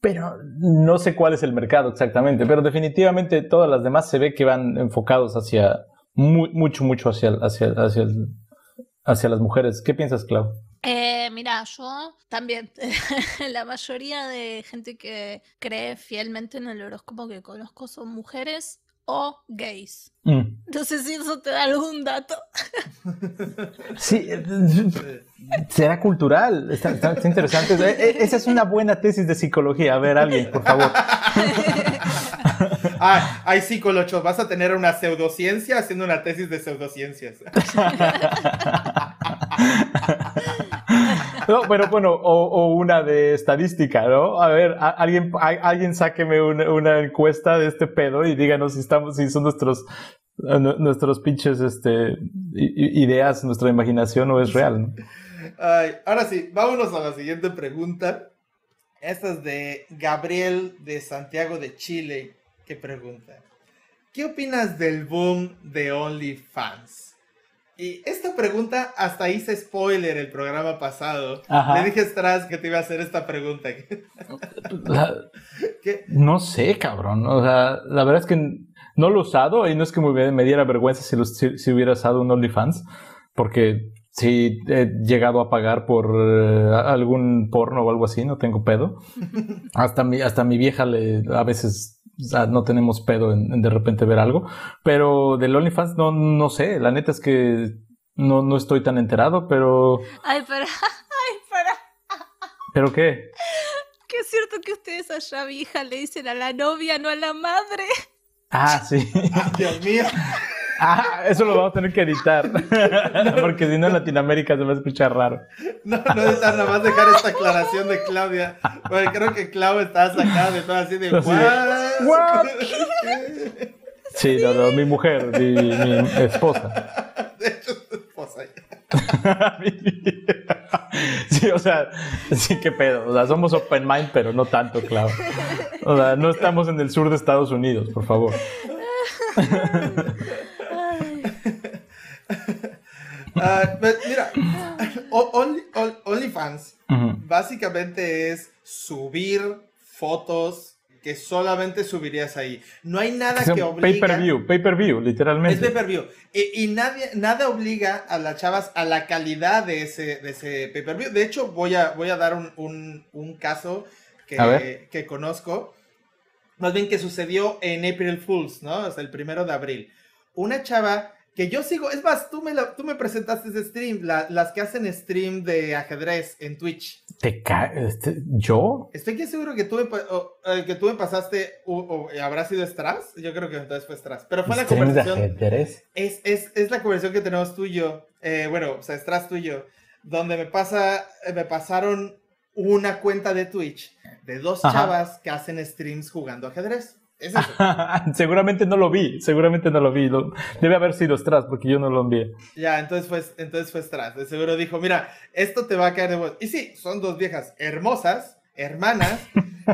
Pero no sé cuál es el mercado exactamente. Pero definitivamente todas las demás se ve que van enfocados hacia, mucho, mucho hacia, hacia, las mujeres. ¿Qué piensas, Clau? Eh, mira, yo también, [laughs] la mayoría de gente que cree fielmente en el horóscopo que conozco son mujeres o gays. Mm. No sé si eso te da algún dato. [laughs] Sí, [laughs] será cultural, está, interesante. E, e, esa es una buena tesis de psicología. A ver, alguien, por favor. Ah, hay psicólogos, vas a tener una pseudociencia haciendo una tesis de pseudociencias. No, pero bueno, o, una de estadística, ¿no? A ver, alguien, alguien sáqueme una, encuesta de este pedo y díganos si estamos, si son nuestros, nuestros pinches, este, ideas, nuestra imaginación o es real. ahora sí, vámonos a la siguiente pregunta. Esta es de Gabriel de Santiago de Chile, que pregunta, ¿qué opinas del boom de OnlyFans? Y esta pregunta, hasta hice spoiler el programa pasado. Le dije a Stras que te iba a hacer esta pregunta. [laughs] No sé, cabrón. O sea, la verdad es que no lo he usado y no es que me, diera vergüenza si, si, hubiera usado un OnlyFans, porque si he llegado a pagar por eh, algún porno o algo así, no tengo pedo. [laughs] hasta mi, hasta mi vieja le, a veces no tenemos pedo en, de repente ver algo. Pero del OnlyFans no, no sé, la neta es que no, no estoy tan enterado, pero... Ay, pero... [laughs] Ay, para... ¿Pero qué? Que es cierto que ustedes allá, vieja, le dicen a la novia, no a la madre. Ah, sí. [laughs] Dios mío. Ah, eso lo vamos a tener que editar. [laughs] Porque si no en Latinoamérica se va a escuchar raro. No, no necesitas nada más dejar esta aclaración de Claudia. Porque creo que Clau está sacada de todo así de de, "What?". "What?". Sí, no, no, mi mujer, mi, mi esposa. De hecho, tu esposa. [laughs] Sí, o sea, sí, qué pedo. O sea, somos open mind, pero no tanto, claro. O sea, no estamos en el sur de Estados Unidos, por favor. [laughs] [laughs] Pues, mira, Only- Only- OnlyFans Ujú. básicamente es subir fotos que solamente subirías ahí. No hay nada Es un que obliga. Pay-per-view, pay-per-view, Es literalmente. pay-per-view. Y, y nadie, nada obliga a las chavas a la calidad de ese, de ese pay-per-view. De hecho, voy a, voy a dar un, un- un caso que, que conozco. Más bien que sucedió en April Fools, ¿no? O sea, el primero de abril. Una chava que yo sigo, es más, tú me, la- tú me presentaste ese stream, la- las que hacen stream de ajedrez en Twitch. ¿Te ca- este, ¿Yo? Estoy que seguro que tú me, o, eh, que tú me pasaste, o, o, ¿habrá sido Stras? Yo creo que entonces fue Stras. Pero fue la ¿Streams de conversación. ajedrez? Es, es, es la conversación que tenemos tú y yo, eh, bueno, o sea, estás tú y yo, donde me pasa, eh, me pasaron una cuenta de Twitch de dos Ajá. chavas que hacen streams jugando ajedrez. Es eso. [laughs] seguramente no lo vi, seguramente no lo vi. Lo- debe haber sido Stras porque yo no lo envié. ya, entonces fue, entonces fue Stras. De seguro dijo, mira, esto te va a caer de voz. Y sí, son dos viejas hermosas, hermanas,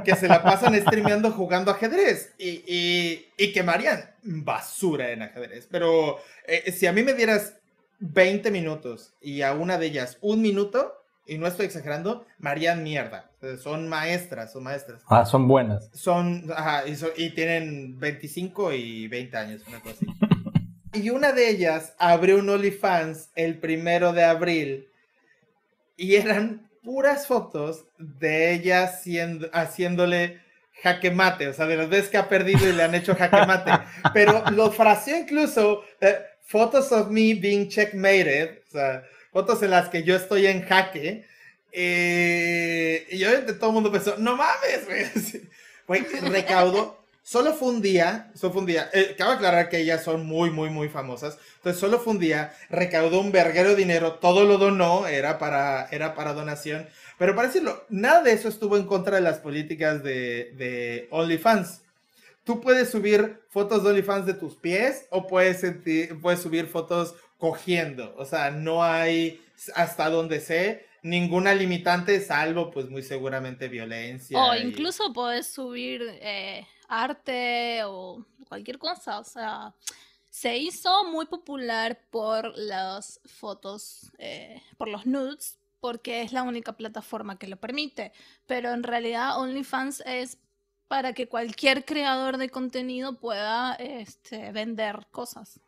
que se la pasan streameando jugando ajedrez y, y, y quemarían basura en ajedrez. Pero eh, si a mí me dieras 20 minutos y a una de ellas un minuto, y no estoy exagerando, me harían mierda. Sea, Son maestras, son maestras. Ah, son buenas. Son, ajá, y, son- y tienen 25 y 20 años, una cosa así. [laughs] Y una de ellas abrió un OnlyFans el primero de abril y eran puras fotos de ella haciendo, haciéndole jaque mate, o sea, de las veces que ha perdido y le han hecho jaque mate. [laughs] Pero lo fraseó incluso, eh, photos of me being checkmated, o sea, fotos en las que yo estoy en jaque. Eh, y obviamente todo el mundo pensó, no mames, güey. [laughs] Güey, recaudó. Solo fue un día, solo fue un día. Eh, cabe aclarar que ellas son muy, muy, muy famosas. Entonces, solo fue un día, recaudó un verguero de dinero, todo lo donó, era para, era para donación. Pero para decirlo, nada de eso estuvo en contra de las políticas de, de OnlyFans. Tú puedes subir fotos de OnlyFans de tus pies o puedes, senti- puedes subir fotos cogiendo. O sea, no hay, hasta donde sé, ninguna limitante, salvo pues muy seguramente violencia. O y- incluso podés subir eh, arte o cualquier cosa. O sea, se hizo muy popular por las fotos, eh, por los nudes, porque es la única plataforma que lo permite. Pero en realidad OnlyFans es para que cualquier creador de contenido pueda este, vender cosas.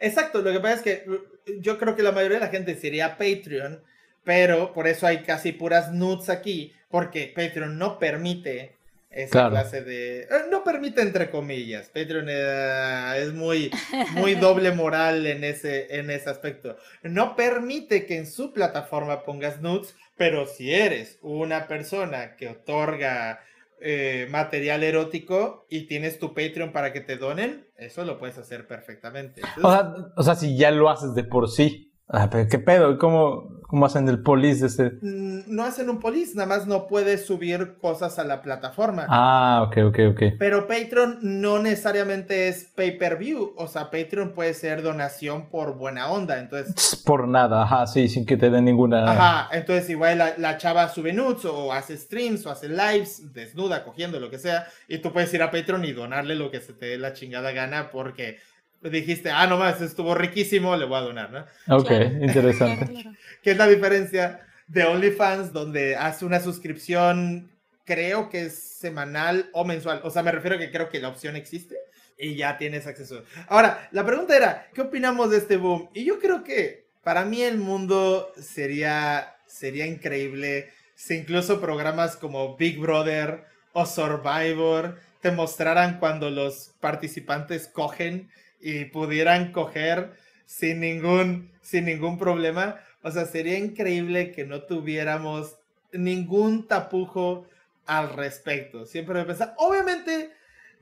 Exacto, lo que pasa es que uh, yo creo que la mayoría de la gente sería Patreon, pero por eso hay casi puras nudes aquí, porque Patreon no permite esa Claro. clase de... eh, No permite entre comillas, Patreon eh, es muy, muy doble moral en ese, en ese aspecto. No permite que en su plataforma pongas nudes, pero si eres una persona que otorga eh, material erótico y tienes tu Patreon para que te donen, eso lo puedes hacer perfectamente. O sea, o sea, si ya lo haces de por sí. Ah, pero ¿Qué pedo? ¿Cómo, cómo hacen el police de ese? Mm, no hacen un police, nada más no puedes subir cosas a la plataforma. Ah, ok, ok, ok. Pero Patreon no necesariamente es pay-per-view, o sea, Patreon puede ser donación por buena onda, entonces... Por nada, ajá, sí, sin que te den ninguna. Ajá, entonces igual la, la chava sube nudes o hace streams o hace lives, desnuda, cogiendo, lo que sea, y tú puedes ir a Patreon y donarle lo que se te dé la chingada gana porque dijiste, ah, no más, estuvo riquísimo, le voy a donar, ¿no? Ok, Claro. [laughs] interesante. Claro, claro. ¿Qué es la diferencia de OnlyFans donde hace una suscripción, creo que es semanal o mensual? O sea, me refiero a que creo que la opción existe y ya tienes acceso. Ahora, la pregunta era, ¿qué opinamos de este boom? Y yo creo que para mí el mundo sería, sería increíble si incluso programas como Big Brother o Survivor te mostraran cuando los participantes cogen y pudieran coger sin ningún, sin ningún problema. O sea, sería increíble que no tuviéramos ningún tapujo al respecto. Siempre me pensaba, obviamente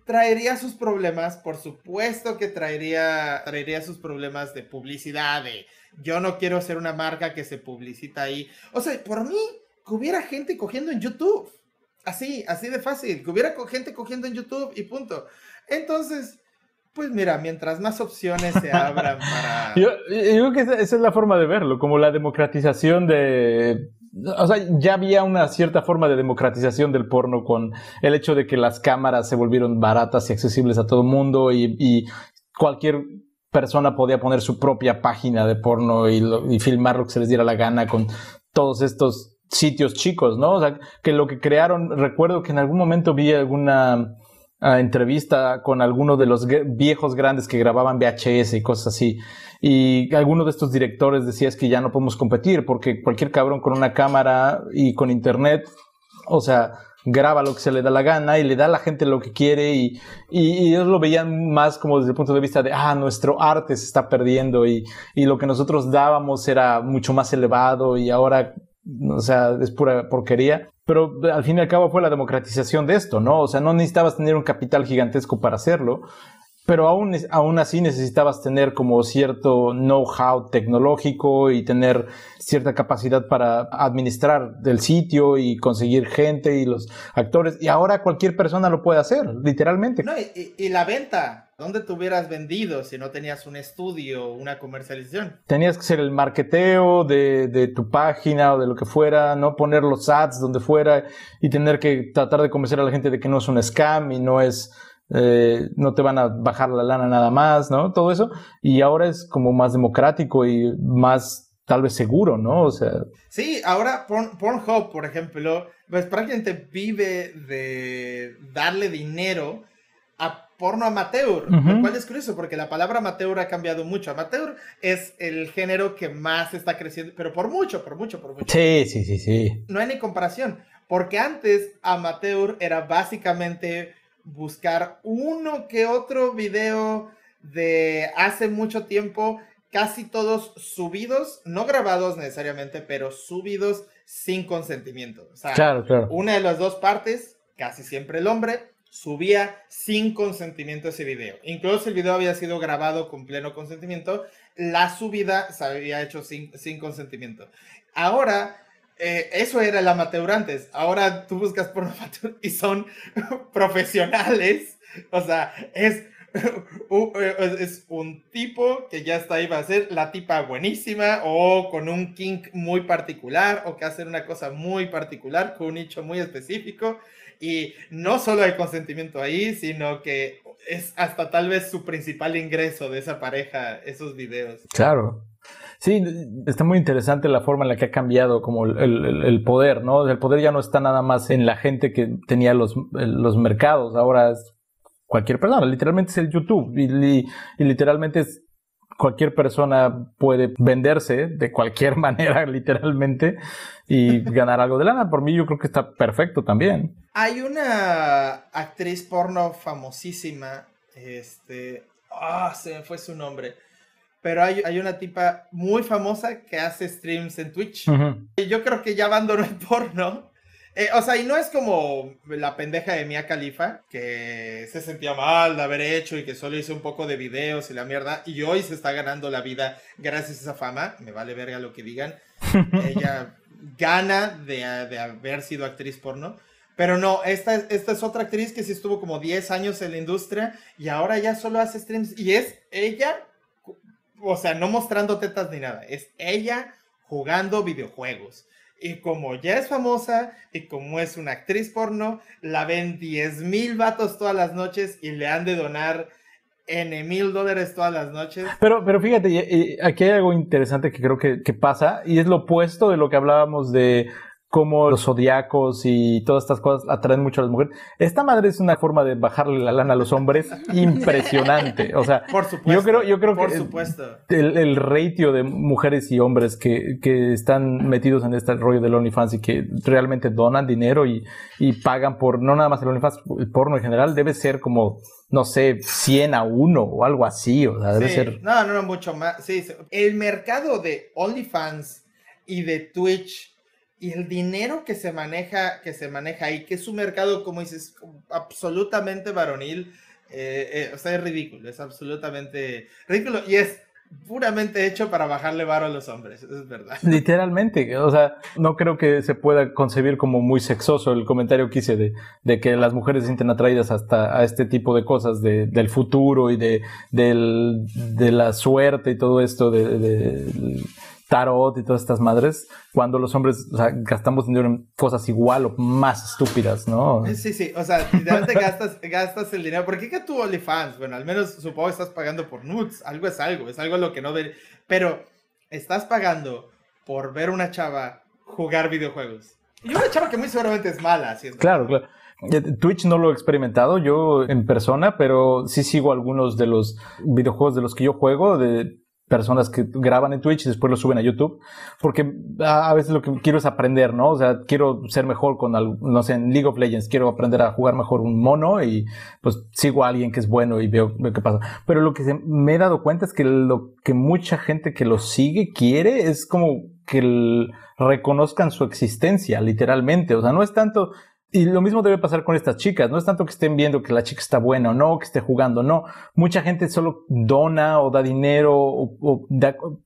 traería sus problemas, por supuesto que traería, traería sus problemas de publicidad, yo no quiero ser una marca que se publicita ahí. O sea, por mí, que hubiera gente cogiendo en YouTube. Así, así de fácil, que hubiera gente cogiendo en YouTube y punto. Entonces, pues mira, mientras más opciones se abran [laughs] para... Yo, yo creo que esa, esa es la forma de verlo, como la democratización de o sea, ya había una cierta forma de democratización del porno con el hecho de que las cámaras se volvieron baratas y accesibles a todo el mundo y, y, cualquier persona podía poner su propia página de porno y, lo, y, filmar lo que se les diera la gana con todos estos sitios chicos, ¿no? O sea, que lo que crearon, recuerdo que en algún momento vi alguna uh, entrevista con alguno de los viejos grandes que grababan VHS y cosas así y alguno de estos directores decía es que ya no podemos competir porque cualquier cabrón con una cámara y con internet, o sea, graba lo que se le da la gana y le da a la gente lo que quiere y, y, y ellos lo veían más como desde el punto de vista de, ah, nuestro arte se está perdiendo y, y lo que nosotros dábamos era mucho más elevado y ahora, o sea, es pura porquería. Pero al fin y al cabo fue la democratización de esto, ¿no? O sea, no necesitabas tener un capital gigantesco para hacerlo pero aún, aún así necesitabas tener como cierto know-how tecnológico y tener cierta capacidad para administrar el sitio y conseguir gente y los actores. Y ahora cualquier persona lo puede hacer, literalmente. No, y, y la venta, ¿dónde te hubieras vendido si no tenías un estudio, una comercialización? Tenías que ser el marketeo de, de tu página o de lo que fuera, no poner los ads donde fuera y tener que tratar de convencer a la gente de que no es un scam y no es eh, no te van a bajar la lana nada más, ¿no? Todo eso. Y ahora es como más democrático y más tal vez seguro, ¿no? O sea. Sí, ahora Porn, Pornhub, por ejemplo, pues prácticamente vive de darle dinero a porno amateur, uh -huh. lo cual es curioso porque la palabra amateur ha cambiado mucho. Amateur es el género que más está creciendo, pero por mucho, por mucho, por mucho. Sí, sí, sí, sí. No hay ni comparación, porque antes amateur era básicamente buscar uno que otro video de hace mucho tiempo, casi todos subidos, no grabados necesariamente, pero subidos sin consentimiento. O sea, claro, claro. una de las dos partes, casi siempre el hombre, subía sin consentimiento ese video. Incluso el video había sido grabado con pleno consentimiento, la subida se había hecho sin, sin consentimiento. Ahora, eh, eso era el amateur antes. Ahora tú buscas por [laughs] amateur y son [laughs] profesionales. O sea, [laughs] es, es un tipo que ya está ahí, va a ser la tipa buenísima o con un kink muy particular o que hace una cosa muy particular con un nicho muy específico. Y no solo hay consentimiento ahí, sino que es hasta tal vez su principal ingreso de esa pareja, esos videos. Claro. Sí, está muy interesante la forma en la que ha cambiado como el, el, el, poder, ¿no? El poder ya no está nada más en la gente que tenía los, los mercados, ahora es cualquier persona, literalmente es el YouTube y, y, y literalmente es cualquier persona puede venderse de cualquier [laughs] manera, literalmente, y [laughs] ganar algo de lana. Por mí yo creo que está perfecto también. Hay una actriz porno famosísima, este, ah, oh, se me fue su nombre pero hay, hay, una tipa muy famosa que hace streams en Twitch. Uh -huh. Y yo creo que ya abandonó el porno. Eh, o sea, y no es como la pendeja de Mia Khalifa, que se sentía mal de haber hecho y que solo hizo un poco de videos y la mierda, y hoy se está ganando la vida gracias a esa fama. Me vale verga lo que digan. [laughs] Ella gana de, de, haber sido actriz porno. Pero no, esta, esta es otra actriz que sí estuvo como 10 años en la industria y ahora ya solo hace streams. Y es ella o sea, no mostrando tetas ni nada, es ella jugando videojuegos. Y como ya es famosa y como es una actriz porno, la ven 10 mil vatos todas las noches y le han de donar N mil dólares todas las noches. Pero, pero fíjate, aquí hay algo interesante que creo que, que pasa y es lo opuesto de lo que hablábamos de cómo los zodiacos y todas estas cosas atraen mucho a las mujeres. Esta madre es una forma de bajarle la lana a los hombres [laughs] impresionante. O sea, por supuesto, yo creo, yo creo por que supuesto. El, el, ratio de mujeres y hombres que, que están metidos en este rollo del OnlyFans y que realmente donan dinero y, y pagan por, no nada más el OnlyFans, el porno en general, debe ser como no sé, 100 a 1 o algo así, o sea, debe sí. ser... No, no, no, mucho más. Sí, el mercado de OnlyFans y de Twitch y el dinero que se maneja, que se maneja ahí, que es un mercado, como dices, absolutamente varonil, eh, eh, o sea, es ridículo, es absolutamente ridículo y es puramente hecho para bajarle varo a los hombres, es verdad. [laughs] Literalmente, o sea, no creo que se pueda concebir como muy sexoso el comentario que hice de, de que las mujeres se sienten atraídas hasta a este tipo de cosas de, del futuro y de, del, de la suerte y todo esto de, de tarot y todas estas madres, cuando los hombres o sea, gastamos dinero en cosas igual o más estúpidas, ¿no? Sí, sí, o sea, literalmente gastas, [laughs] gastas el dinero. ¿Por qué que tu OnlyFans? Bueno, al menos supongo que estás pagando por nudes, algo es algo, es algo lo que no ver, pero estás pagando por ver una chava jugar videojuegos. Y una chava que muy seguramente es mala, es. Claro, claro. Eh, Twitch no lo he experimentado yo en persona, pero sí sigo algunos de los videojuegos de los que yo juego, de personas que graban en Twitch y después lo suben a YouTube, porque a veces lo que quiero es aprender, ¿no? O sea, quiero ser mejor con, no sé, en League of Legends, quiero aprender a jugar mejor un mono y pues sigo a alguien que es bueno y veo, qué pasa. Pero lo que me he dado cuenta es que lo que mucha gente que lo sigue quiere es como que reconozcan su existencia, literalmente. O sea, no es tanto y lo mismo debe pasar con estas chicas. No es tanto que estén viendo que la chica está buena o no, que esté jugando, no. Mucha gente solo dona o da dinero o,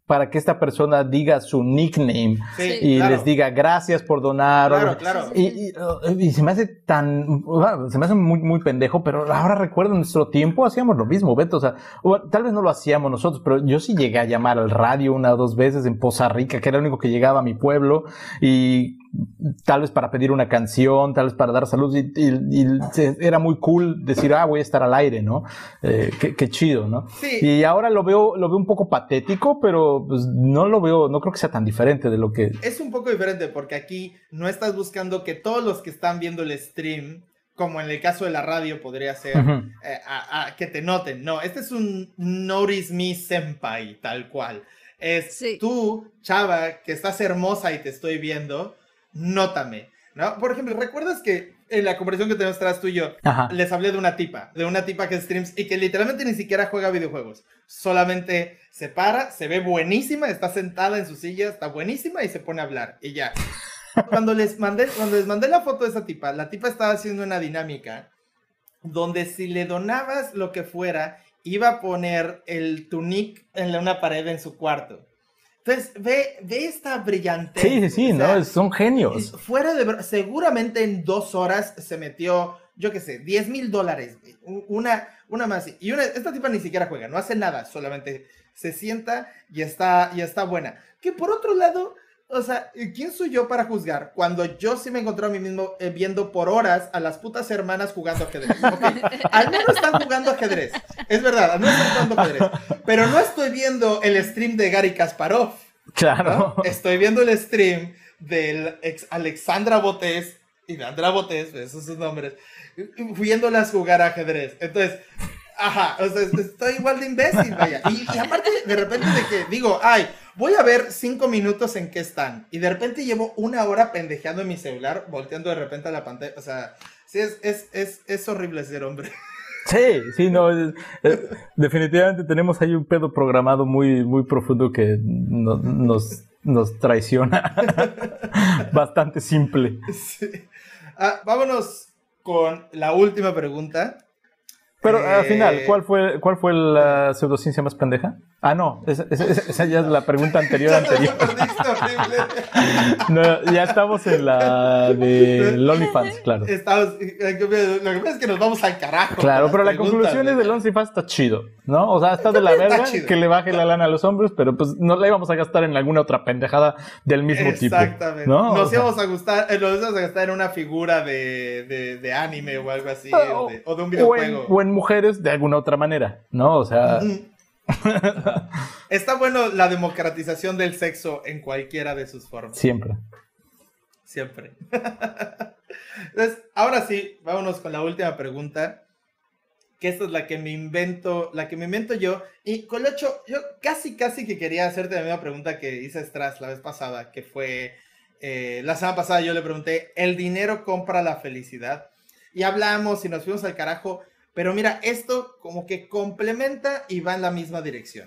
para que esta persona diga su nickname y les diga gracias por donar. Claro, claro. Y, y, se me hace tan, se me hace muy, muy pendejo, pero ahora recuerdo en nuestro tiempo hacíamos lo mismo, Beto. O sea, tal vez no lo hacíamos nosotros, pero yo sí llegué a llamar al radio una o dos veces en Poza Rica, que era el único que llegaba a mi pueblo y tal vez para pedir una canción, tal vez para dar salud, y, era muy cool decir, ah, voy a estar al aire, ¿no? Eh, qué, chido, ¿no? Y ahora lo veo, lo veo un poco patético, pero pues, no lo veo, no creo que sea tan diferente de lo que... Es un poco diferente porque aquí no estás buscando que todos los que están viendo el stream como en el caso de la radio podría ser, eh, a, que te noten. No, este es un Notice Me Senpai, tal cual. Es tú, chava, que estás hermosa y te estoy viendo, nótame, ¿no? Por ejemplo, ¿recuerdas que en la conversación que tenemos tras tú y yo, les hablé de una tipa, de una tipa que streams y que literalmente ni siquiera juega videojuegos, solamente se para, se ve buenísima, está sentada en su silla, está buenísima y se pone a hablar y ya. [laughs] Cuando les mandé, cuando les mandé la foto de esa tipa, la tipa estaba haciendo una dinámica donde si le donabas lo que fuera, iba a poner el tunic en una pared en su cuarto. Entonces, ve, ve esta brillante. Sí, sí, sí, ¿no? Son genios. Fuera de. Seguramente en dos horas se metió, yo qué sé, 10 mil dólares. Una, una más. Y una, esta tipa ni siquiera juega, no hace nada, solamente se sienta y está, y está buena. Que por otro lado, o sea, ¿quién soy yo para juzgar cuando yo sí me encontré a mí mismo eh, viendo por horas a las putas hermanas jugando ajedrez? [laughs] Al menos están jugando ajedrez. Es verdad, al menos están jugando ajedrez. Pero no estoy viendo el stream de Gary Kasparov. Claro. Estoy viendo el stream de ex Alexandra Botés y de Andra Botés, esos son sus nombres, viéndolas jugar ajedrez. Entonces, Ajá, o sea, estoy igual de imbécil, vaya. Y, y, aparte, de repente de que digo, ay, voy a ver cinco minutos en qué están. Y de repente llevo una hora pendejeando en mi celular, volteando de repente a la pantalla. O sea, sí, es, es, es, es horrible ser hombre. Sí, sí, no, definitivamente tenemos ahí un pedo programado muy, muy profundo que nos, nos traiciona. [laughs] Bastante simple. Sí. Ah, vámonos con la última pregunta. Pero al final, eh, ¿cuál fue, cuál fue la pseudociencia más pendeja? Ah, no, esa, ya es la pregunta anterior. [laughs] anterior. [laughs] no, ya estamos en la de OnlyFans, claro. Estamos, lo que pasa es que nos vamos al carajo. Claro, pero la conclusión es del OnlyFans está chido, ¿no? O sea, está de la verga que le baje la lana a los hombres, pero pues no la íbamos a gastar en alguna otra pendejada del mismo tipo. Exactamente. ¿no? Nos íbamos a gustar, eh, nos íbamos a gastar en una figura de, de, de anime o algo así, o, de, o, de, un videojuego. O en, mujeres de alguna otra manera, ¿no? O sea... [laughs] Está bueno la democratización del sexo en cualquiera de sus formas. Siempre. Siempre. [laughs] Entonces, ahora sí, vámonos con la última pregunta. Que esta es la que me invento, la que me invento yo. Y con lo hecho, yo casi, casi que quería hacerte la misma pregunta que hice Strass la vez pasada, que fue, eh, la semana pasada yo le pregunté, ¿el dinero compra la felicidad? Y hablamos y nos fuimos al carajo pero mira, esto como que complementa y va en la misma dirección.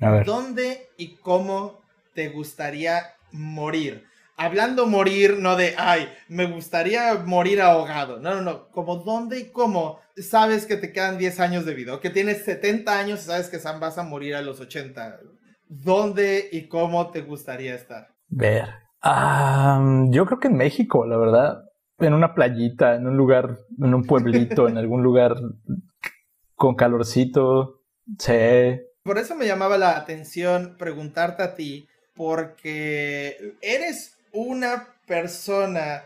A ver. ¿Dónde y cómo te gustaría morir? hablando morir, no de, ay, me gustaría morir ahogado. No, no, no. Como dónde y cómo sabes que te quedan 10 años de vida. O que tienes 70 años y sabes que vas a morir a los 80. ¿Dónde y cómo te gustaría estar? Ver. yo creo que en México, la verdad. En una playita, en un lugar, en un pueblito, en [laughs] algún lugar con calorcito. Sí. Por eso me llamaba la atención preguntarte a ti, porque eres una persona,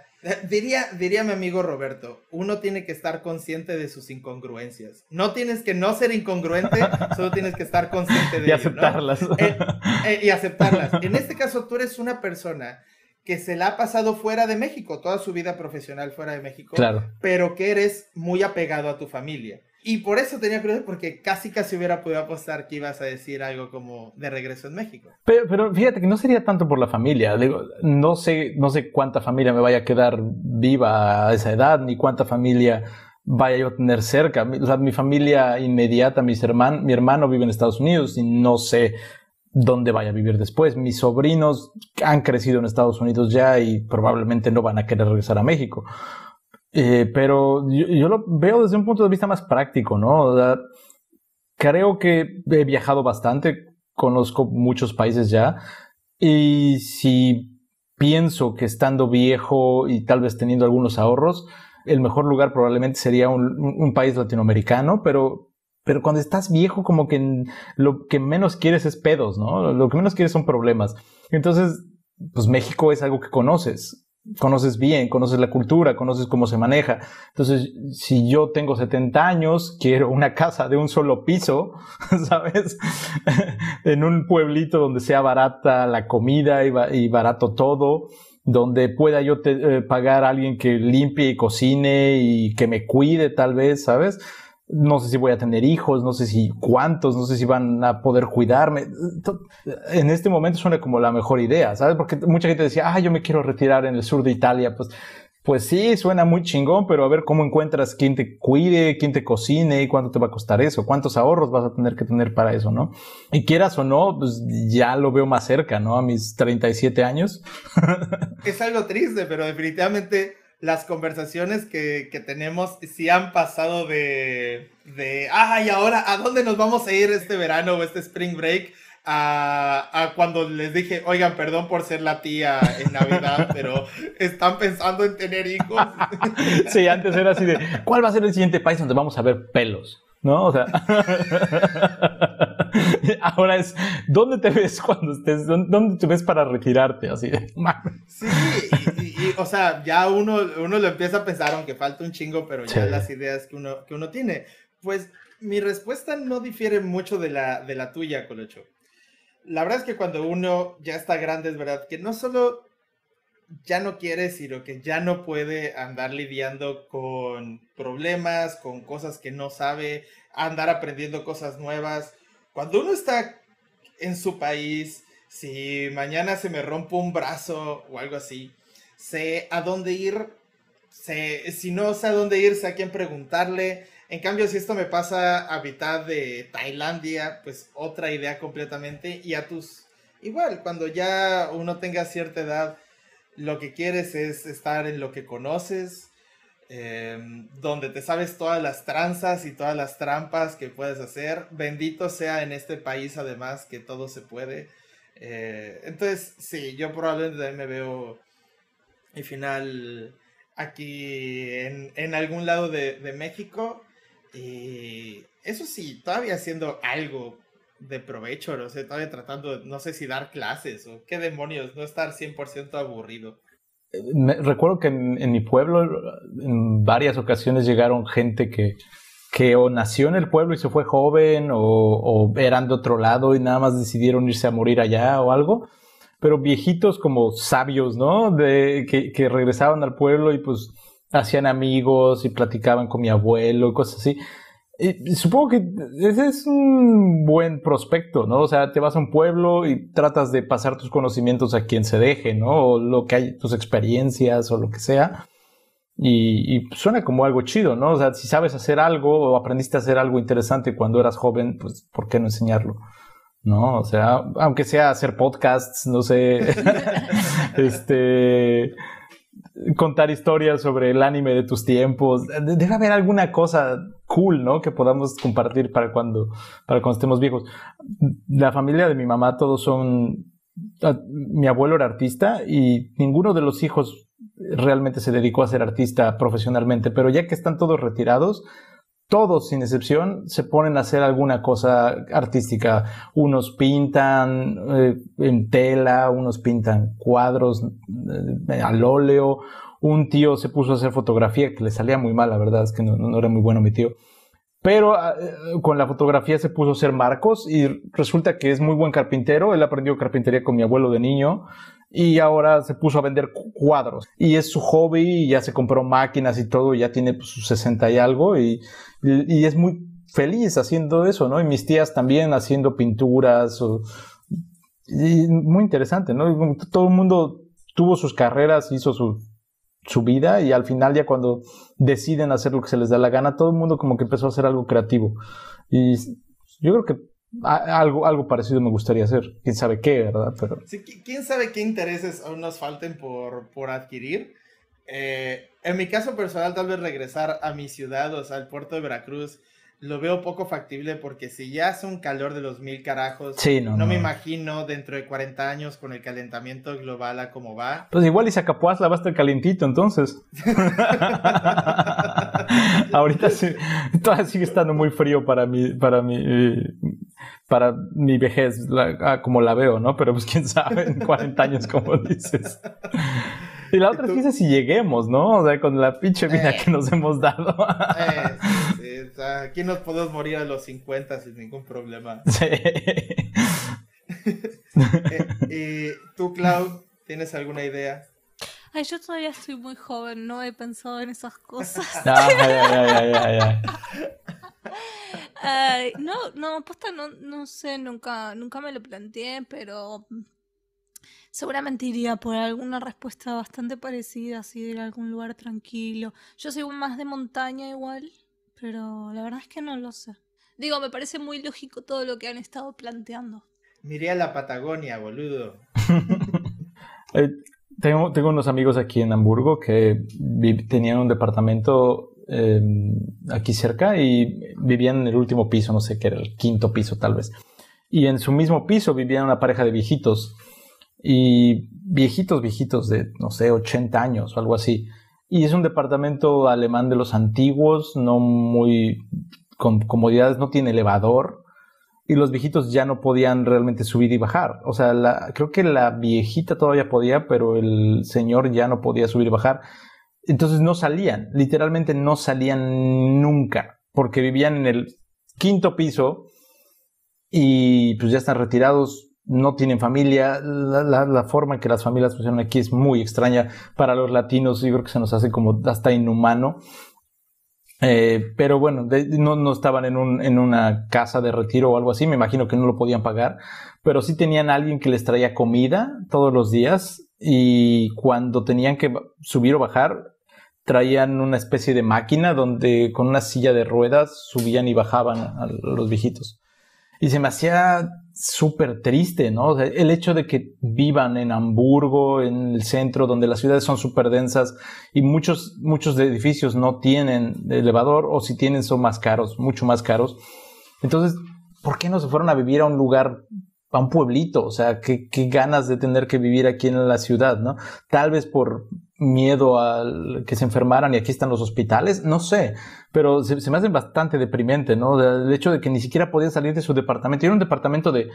diría, diría mi amigo Roberto, uno tiene que estar consciente de sus incongruencias. No tienes que no ser incongruente, [laughs] solo tienes que estar consciente de y aceptarlas. Eh, eh, y aceptarlas. En este caso, tú eres una persona que se la ha pasado fuera de México, toda su vida profesional fuera de México, claro. pero que eres muy apegado a tu familia. Y por eso tenía curiosidad, porque casi casi hubiera podido apostar que ibas a decir algo como de regreso en México. Pero, pero fíjate que no sería tanto por la familia. Digo, no sé, no sé cuánta familia me vaya a quedar viva a esa edad, ni cuánta familia vaya yo a tener cerca. O sea, mi familia inmediata, mis hermanos, mi hermano vive en Estados Unidos y no sé dónde vaya a vivir después. Mis sobrinos han crecido en Estados Unidos ya y probablemente no van a querer regresar a México. Eh, pero yo, lo veo desde un punto de vista más práctico, ¿no? creo que he viajado bastante, conozco muchos países ya, y si pienso que estando viejo y tal vez teniendo algunos ahorros, el mejor lugar probablemente sería un, país latinoamericano, pero, pero cuando estás viejo como que lo que menos quieres es pedos, ¿no? Lo que menos quieres son problemas. Entonces, pues México es algo que conoces conoces bien, conoces la cultura, conoces cómo se maneja. Entonces, si yo tengo 70 años, quiero una casa de un solo piso, [laughs] ¿sabes? [laughs] en un pueblito donde sea barata la comida y, barato todo, donde pueda yo eh, pagar a alguien que limpie y cocine y que me cuide tal vez, ¿sabes? No sé si voy a tener hijos, no sé si cuántos, no sé si van a poder cuidarme. En este momento suena como la mejor idea, ¿sabes? Porque mucha gente decía, ah, yo me quiero retirar en el sur de Italia, pues, pues sí, suena muy chingón, pero a ver cómo encuentras quién te cuide, quién te cocine y cuánto te va a costar eso, cuántos ahorros vas a tener que tener para eso, ¿no? Y quieras o no, pues ya lo veo más cerca, ¿no? A mis 37 años. es algo triste, pero definitivamente las conversaciones que, tenemos sí han pasado de, de, ay, ahora, ¿a dónde nos vamos a ir este verano o este spring break? A, cuando les dije, oigan, perdón por ser la tía en Navidad, [laughs] pero están pensando en tener hijos. [laughs] Sí, antes era así de, ¿cuál va a ser el siguiente país donde vamos a ver pelos? ¿No? O sea, [laughs] ahora es, ¿dónde te ves cuando estés, dónde te ves para retirarte? Así de, Sí, o sea, ya uno, uno lo empieza a pensar, aunque falta un chingo, pero ya las ideas que uno, que uno tiene. Pues mi respuesta no difiere mucho de la, de la tuya, Colocho. La verdad es que cuando uno ya está grande, es verdad que no solo ya no quiere, sino que ya no puede andar lidiando con problemas, con cosas que no sabe, andar aprendiendo cosas nuevas. Cuando uno está en su país, si mañana se me rompe un brazo o algo así, sé a dónde ir, si no sé a dónde ir, sé a quién preguntarle. En cambio, si esto me pasa a mitad de Tailandia, pues otra idea completamente. Y a tus, igual, cuando ya uno tenga cierta edad, lo que quieres es estar en lo que conoces, em, donde te sabes todas las tranzas y todas las trampas que puedes hacer. Bendito sea en este país, además, que todo se puede. Eh, entonces, sí, yo probablemente me veo y final aquí en, algún lado de, México. Y eso sí, todavía haciendo algo de provecho, no sé, todavía tratando, no sé si dar clases o qué demonios, no estar 100% aburrido. recuerdo que en, mi pueblo en varias ocasiones llegaron gente que, que o nació en el pueblo y se fue joven o, o eran de otro lado y nada más decidieron irse a morir allá o algo pero viejitos como sabios, ¿no? De, que, regresaban al pueblo y pues hacían amigos y platicaban con mi abuelo y cosas así. Y supongo que ese es un buen prospecto, ¿no? O sea, te vas a un pueblo y tratas de pasar tus conocimientos a quien se deje, ¿no? O lo que hay, tus experiencias o lo que sea. Y, y, suena como algo chido, ¿no? O sea, si sabes hacer algo o aprendiste a hacer algo interesante cuando eras joven, pues, ¿por qué no enseñarlo? ¿no? O sea, aunque sea hacer podcasts, no sé, [laughs] [laughs] este, contar historias sobre el anime de tus tiempos. Debe haber alguna cosa cool, ¿no? Que podamos compartir para cuando, para cuando estemos viejos. La familia de mi mamá, todos son, mi abuelo era artista y ninguno de los hijos realmente se dedicó a ser artista profesionalmente, pero ya que están todos retirados, todos sin excepción se ponen a hacer alguna cosa artística. Unos pintan eh, en tela, unos pintan cuadros eh, al óleo. Un tío se puso a hacer fotografía que le salía muy mal, la verdad es que no, era muy bueno mi tío. Pero ah, eh, con la fotografía se puso a hacer marcos y resulta que es muy buen carpintero. Él aprendió carpintería con mi abuelo de niño y ahora se puso a vender cuadros. Y es su hobby ya se compró máquinas y todo, y ya tiene pues, sus 60 y algo y, y, es muy feliz haciendo eso, ¿no? Y mis tías también haciendo pinturas. y muy interesante, ¿no? Todo el mundo tuvo sus carreras, hizo su, su vida y al final ya cuando deciden hacer lo que se les da la gana, todo el mundo como que empezó a hacer algo creativo. Y yo creo que algo, algo parecido me gustaría hacer. Quién sabe qué, ¿verdad? Pero... Sí, quién sabe qué intereses aún nos falten por, por adquirir. Eh, en mi caso personal, tal vez regresar a mi ciudad, o sea, al puerto de Veracruz, lo veo poco factible porque si ya hace un calor de los mil carajos, no, me imagino dentro de 40 años con el calentamiento global a cómo va. Pues igual y Zacapuazla va a estar calientito entonces. [laughs] Ahorita sí, todavía sigue estando muy frío para mí, para mí, para mi vejez, ah, como la veo, ¿no? Pero pues quién sabe, en 40 años, como dices. Y la otra es que si lleguemos, ¿no? O sea, con la pinche vida eh. que nos hemos dado. Eh, [laughs] aquí nos podemos morir a los 50 sin ningún problema. Sí. [laughs] eh, ¿Tú, Clau, tienes alguna idea? Ay, yo todavía estoy muy joven, no he pensado en esas cosas. [laughs] Ah, ya, ya, ya, ya, Ay, no, no, aposta, no, no sé, nunca, nunca me lo planteé, pero seguramente iría por alguna respuesta bastante parecida, así de ir a algún lugar tranquilo. Yo soy más de montaña igual, pero la verdad es que no lo sé. Digo, me parece muy lógico todo lo que han estado planteando. Miré a la Patagonia, boludo. [laughs] Eh, tengo, tengo unos amigos aquí en Hamburgo que tenían un departamento em, aquí cerca y vivían en el último piso, no sé qué era, el quinto piso tal vez. Y en su mismo piso vivían una pareja de viejitos y viejitos, viejitos de, no sé, 80 años o algo así. Y es un departamento alemán de los antiguos, no muy con comodidades, no tiene elevador. Y los viejitos ya no podían realmente subir y bajar. O sea, creo que la viejita todavía podía, pero el señor ya no podía subir y bajar. Entonces no salían, literalmente no salían nunca, porque vivían en el quinto piso y pues ya están retirados, no tienen familia. La, forma en que las familias funcionan aquí es muy extraña para los latinos. Yo creo que se nos hace como hasta inhumano. Eh, pero bueno, no, no, estaban en, un, en, una casa de retiro o algo así. Me imagino que no lo podían pagar. Pero sí tenían alguien que les traía comida todos los días. Y cuando tenían que subir o bajar, traían una especie de máquina donde con una silla de ruedas subían y bajaban a los viejitos. Y se me hacía súper triste, ¿no? el hecho de que vivan en Hamburgo, en el centro, donde las ciudades son súper densas y muchos, muchos edificios no tienen elevador o si tienen son más caros, mucho más caros. Entonces, ¿por qué no se fueron a vivir a un lugar, a un pueblito? O sea, qué, ganas de tener que vivir aquí en la ciudad, ¿no? Tal vez por miedo a que se enfermaran y aquí están los hospitales, no sé, pero se, me hace bastante deprimente, ¿no? El hecho de que ni siquiera podían salir de su departamento. Era un departamento de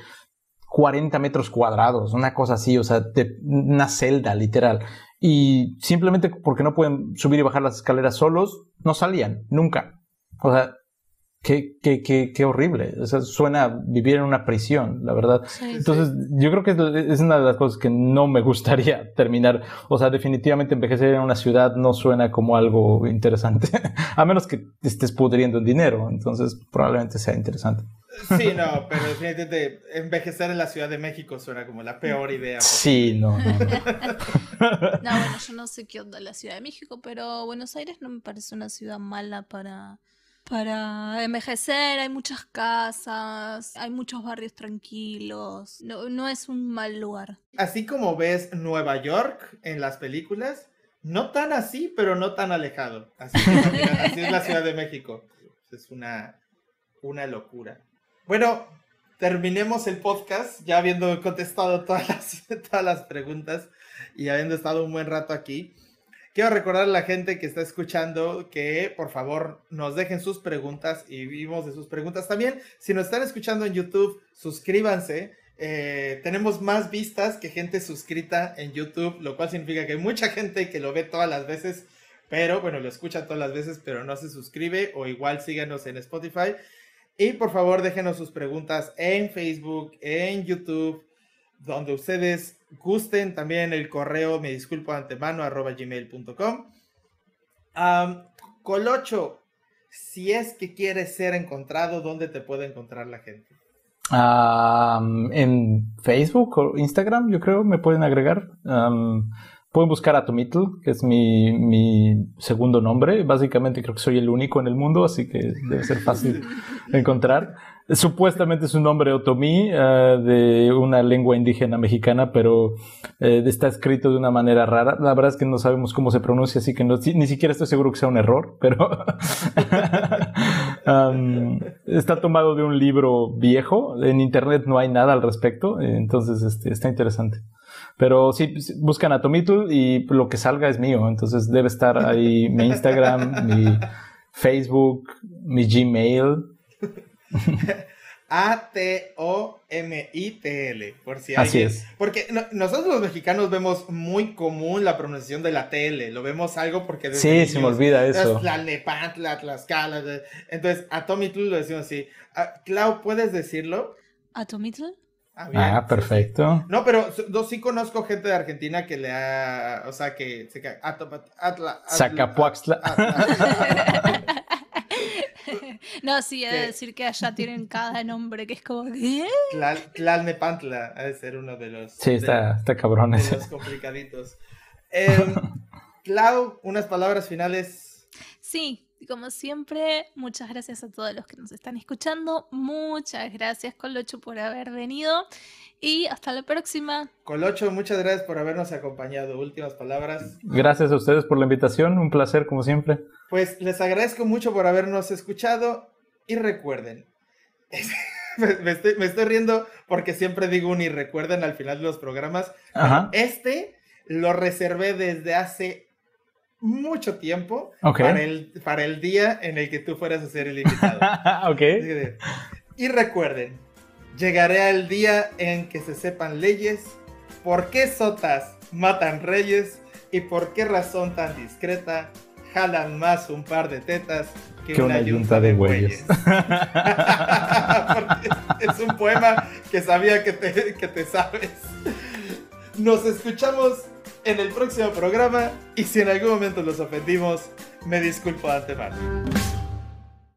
40 metros cuadrados, una cosa así, o sea, de una celda literal. Y simplemente porque no pueden subir y bajar las escaleras solos, no salían, nunca. O sea, Qué, qué, qué, qué horrible. O sea, suena vivir en una prisión, la verdad. Entonces, yo creo que es, una de las cosas que no me gustaría [laughs] terminar. O sea, definitivamente envejecer en una ciudad no suena como algo interesante. [laughs] A menos que estés pudriendo el dinero. Entonces, probablemente sea interesante. Sí, no, pero definitivamente envejecer en la Ciudad de México suena como la peor idea. Sí, no, no. No, [laughs] no bueno, yo no sé qué onda la Ciudad de México, pero Buenos Aires no me parece una ciudad mala para para envejecer, hay muchas casas, hay muchos barrios tranquilos, no, no es un mal lugar. Así como ves Nueva York en las películas, no tan así, pero no tan alejado. Así, [laughs] así es la Ciudad de México. Es una, una locura. Bueno, terminemos el podcast ya habiendo contestado todas las, [laughs] todas las preguntas y habiendo estado un buen rato aquí. Quiero recordar a la gente que está escuchando que por favor nos dejen sus preguntas y vimos de sus preguntas también. Si nos están escuchando en YouTube, suscríbanse. Eh, tenemos más vistas que gente suscrita en YouTube, lo cual significa que hay mucha gente que lo ve todas las veces, pero bueno, lo escucha todas las veces, pero no se suscribe o igual síganos en Spotify. Y por favor, déjenos sus preguntas en Facebook, en YouTube, donde ustedes gusten. También el correo, me disculpo de antemano, arroba gmail.com. Colocho, si es que quieres ser encontrado, ¿dónde te puede encontrar la gente? en Facebook o Instagram, yo creo, me pueden agregar. Pueden buscar a Tomitl, que es mi, mi, segundo nombre. Básicamente creo que soy el único en el mundo, así que debe ser fácil [laughs] encontrar. Supuestamente es un nombre otomí uh, de una lengua indígena mexicana, pero eh, está escrito de una manera rara. La verdad es que no sabemos cómo se pronuncia, así que ni siquiera estoy seguro que sea un error, pero [laughs] está tomado de un libro viejo. En internet no hay nada al respecto, entonces este, está interesante. Pero sí, buscan a Tomitl y lo que salga es mío. Entonces debe estar ahí mi Instagram, mi Facebook, mi Gmail. [laughs] A-T-O-M-I-T-L, por si Así es. Porque nosotros los mexicanos vemos muy común la pronunciación de la TL, lo vemos algo porque... Sí, se me olvida eso. La Nepantla, Tlaxcala, entonces Atomitl lo decimos así. Ah, Clau, ¿puedes decirlo? ¿Atomitl? Ah, ah, perfecto. No, pero yo sí conozco gente de Argentina que le ha, o sea, que se Sacapuaxtla. [laughs] [laughs] no, sí, he de decir que allá tienen cada nombre que es como ¿qué? Tlalnepantla, ha de ser uno de los. Sí, está, está cabrón de los complicaditos. Em, [laughs] Clau, unas palabras finales. Sí, como siempre, muchas gracias a todos los que nos están escuchando. Muchas gracias, Colocho, por haber venido. Y hasta la próxima. Colocho, muchas gracias por habernos acompañado. Últimas palabras. Gracias a ustedes por la invitación. Un placer, como siempre. Pues les agradezco mucho por habernos escuchado. Y recuerden, [laughs] me, estoy, riendo porque siempre digo un y recuerden al final de los programas. Este lo reservé desde hace mucho tiempo para, el, para el día en el que tú fueras a ser el invitado. [laughs] Y recuerden, llegaré al día en que se sepan leyes, por qué sotas matan reyes y por qué razón tan discreta jalan más un par de tetas que, una, yunta, de güeyes. [laughs] es un poema que sabía que te, que te sabes. Nos escuchamos en el próximo programa y si en algún momento los ofendimos, me disculpo de antemano.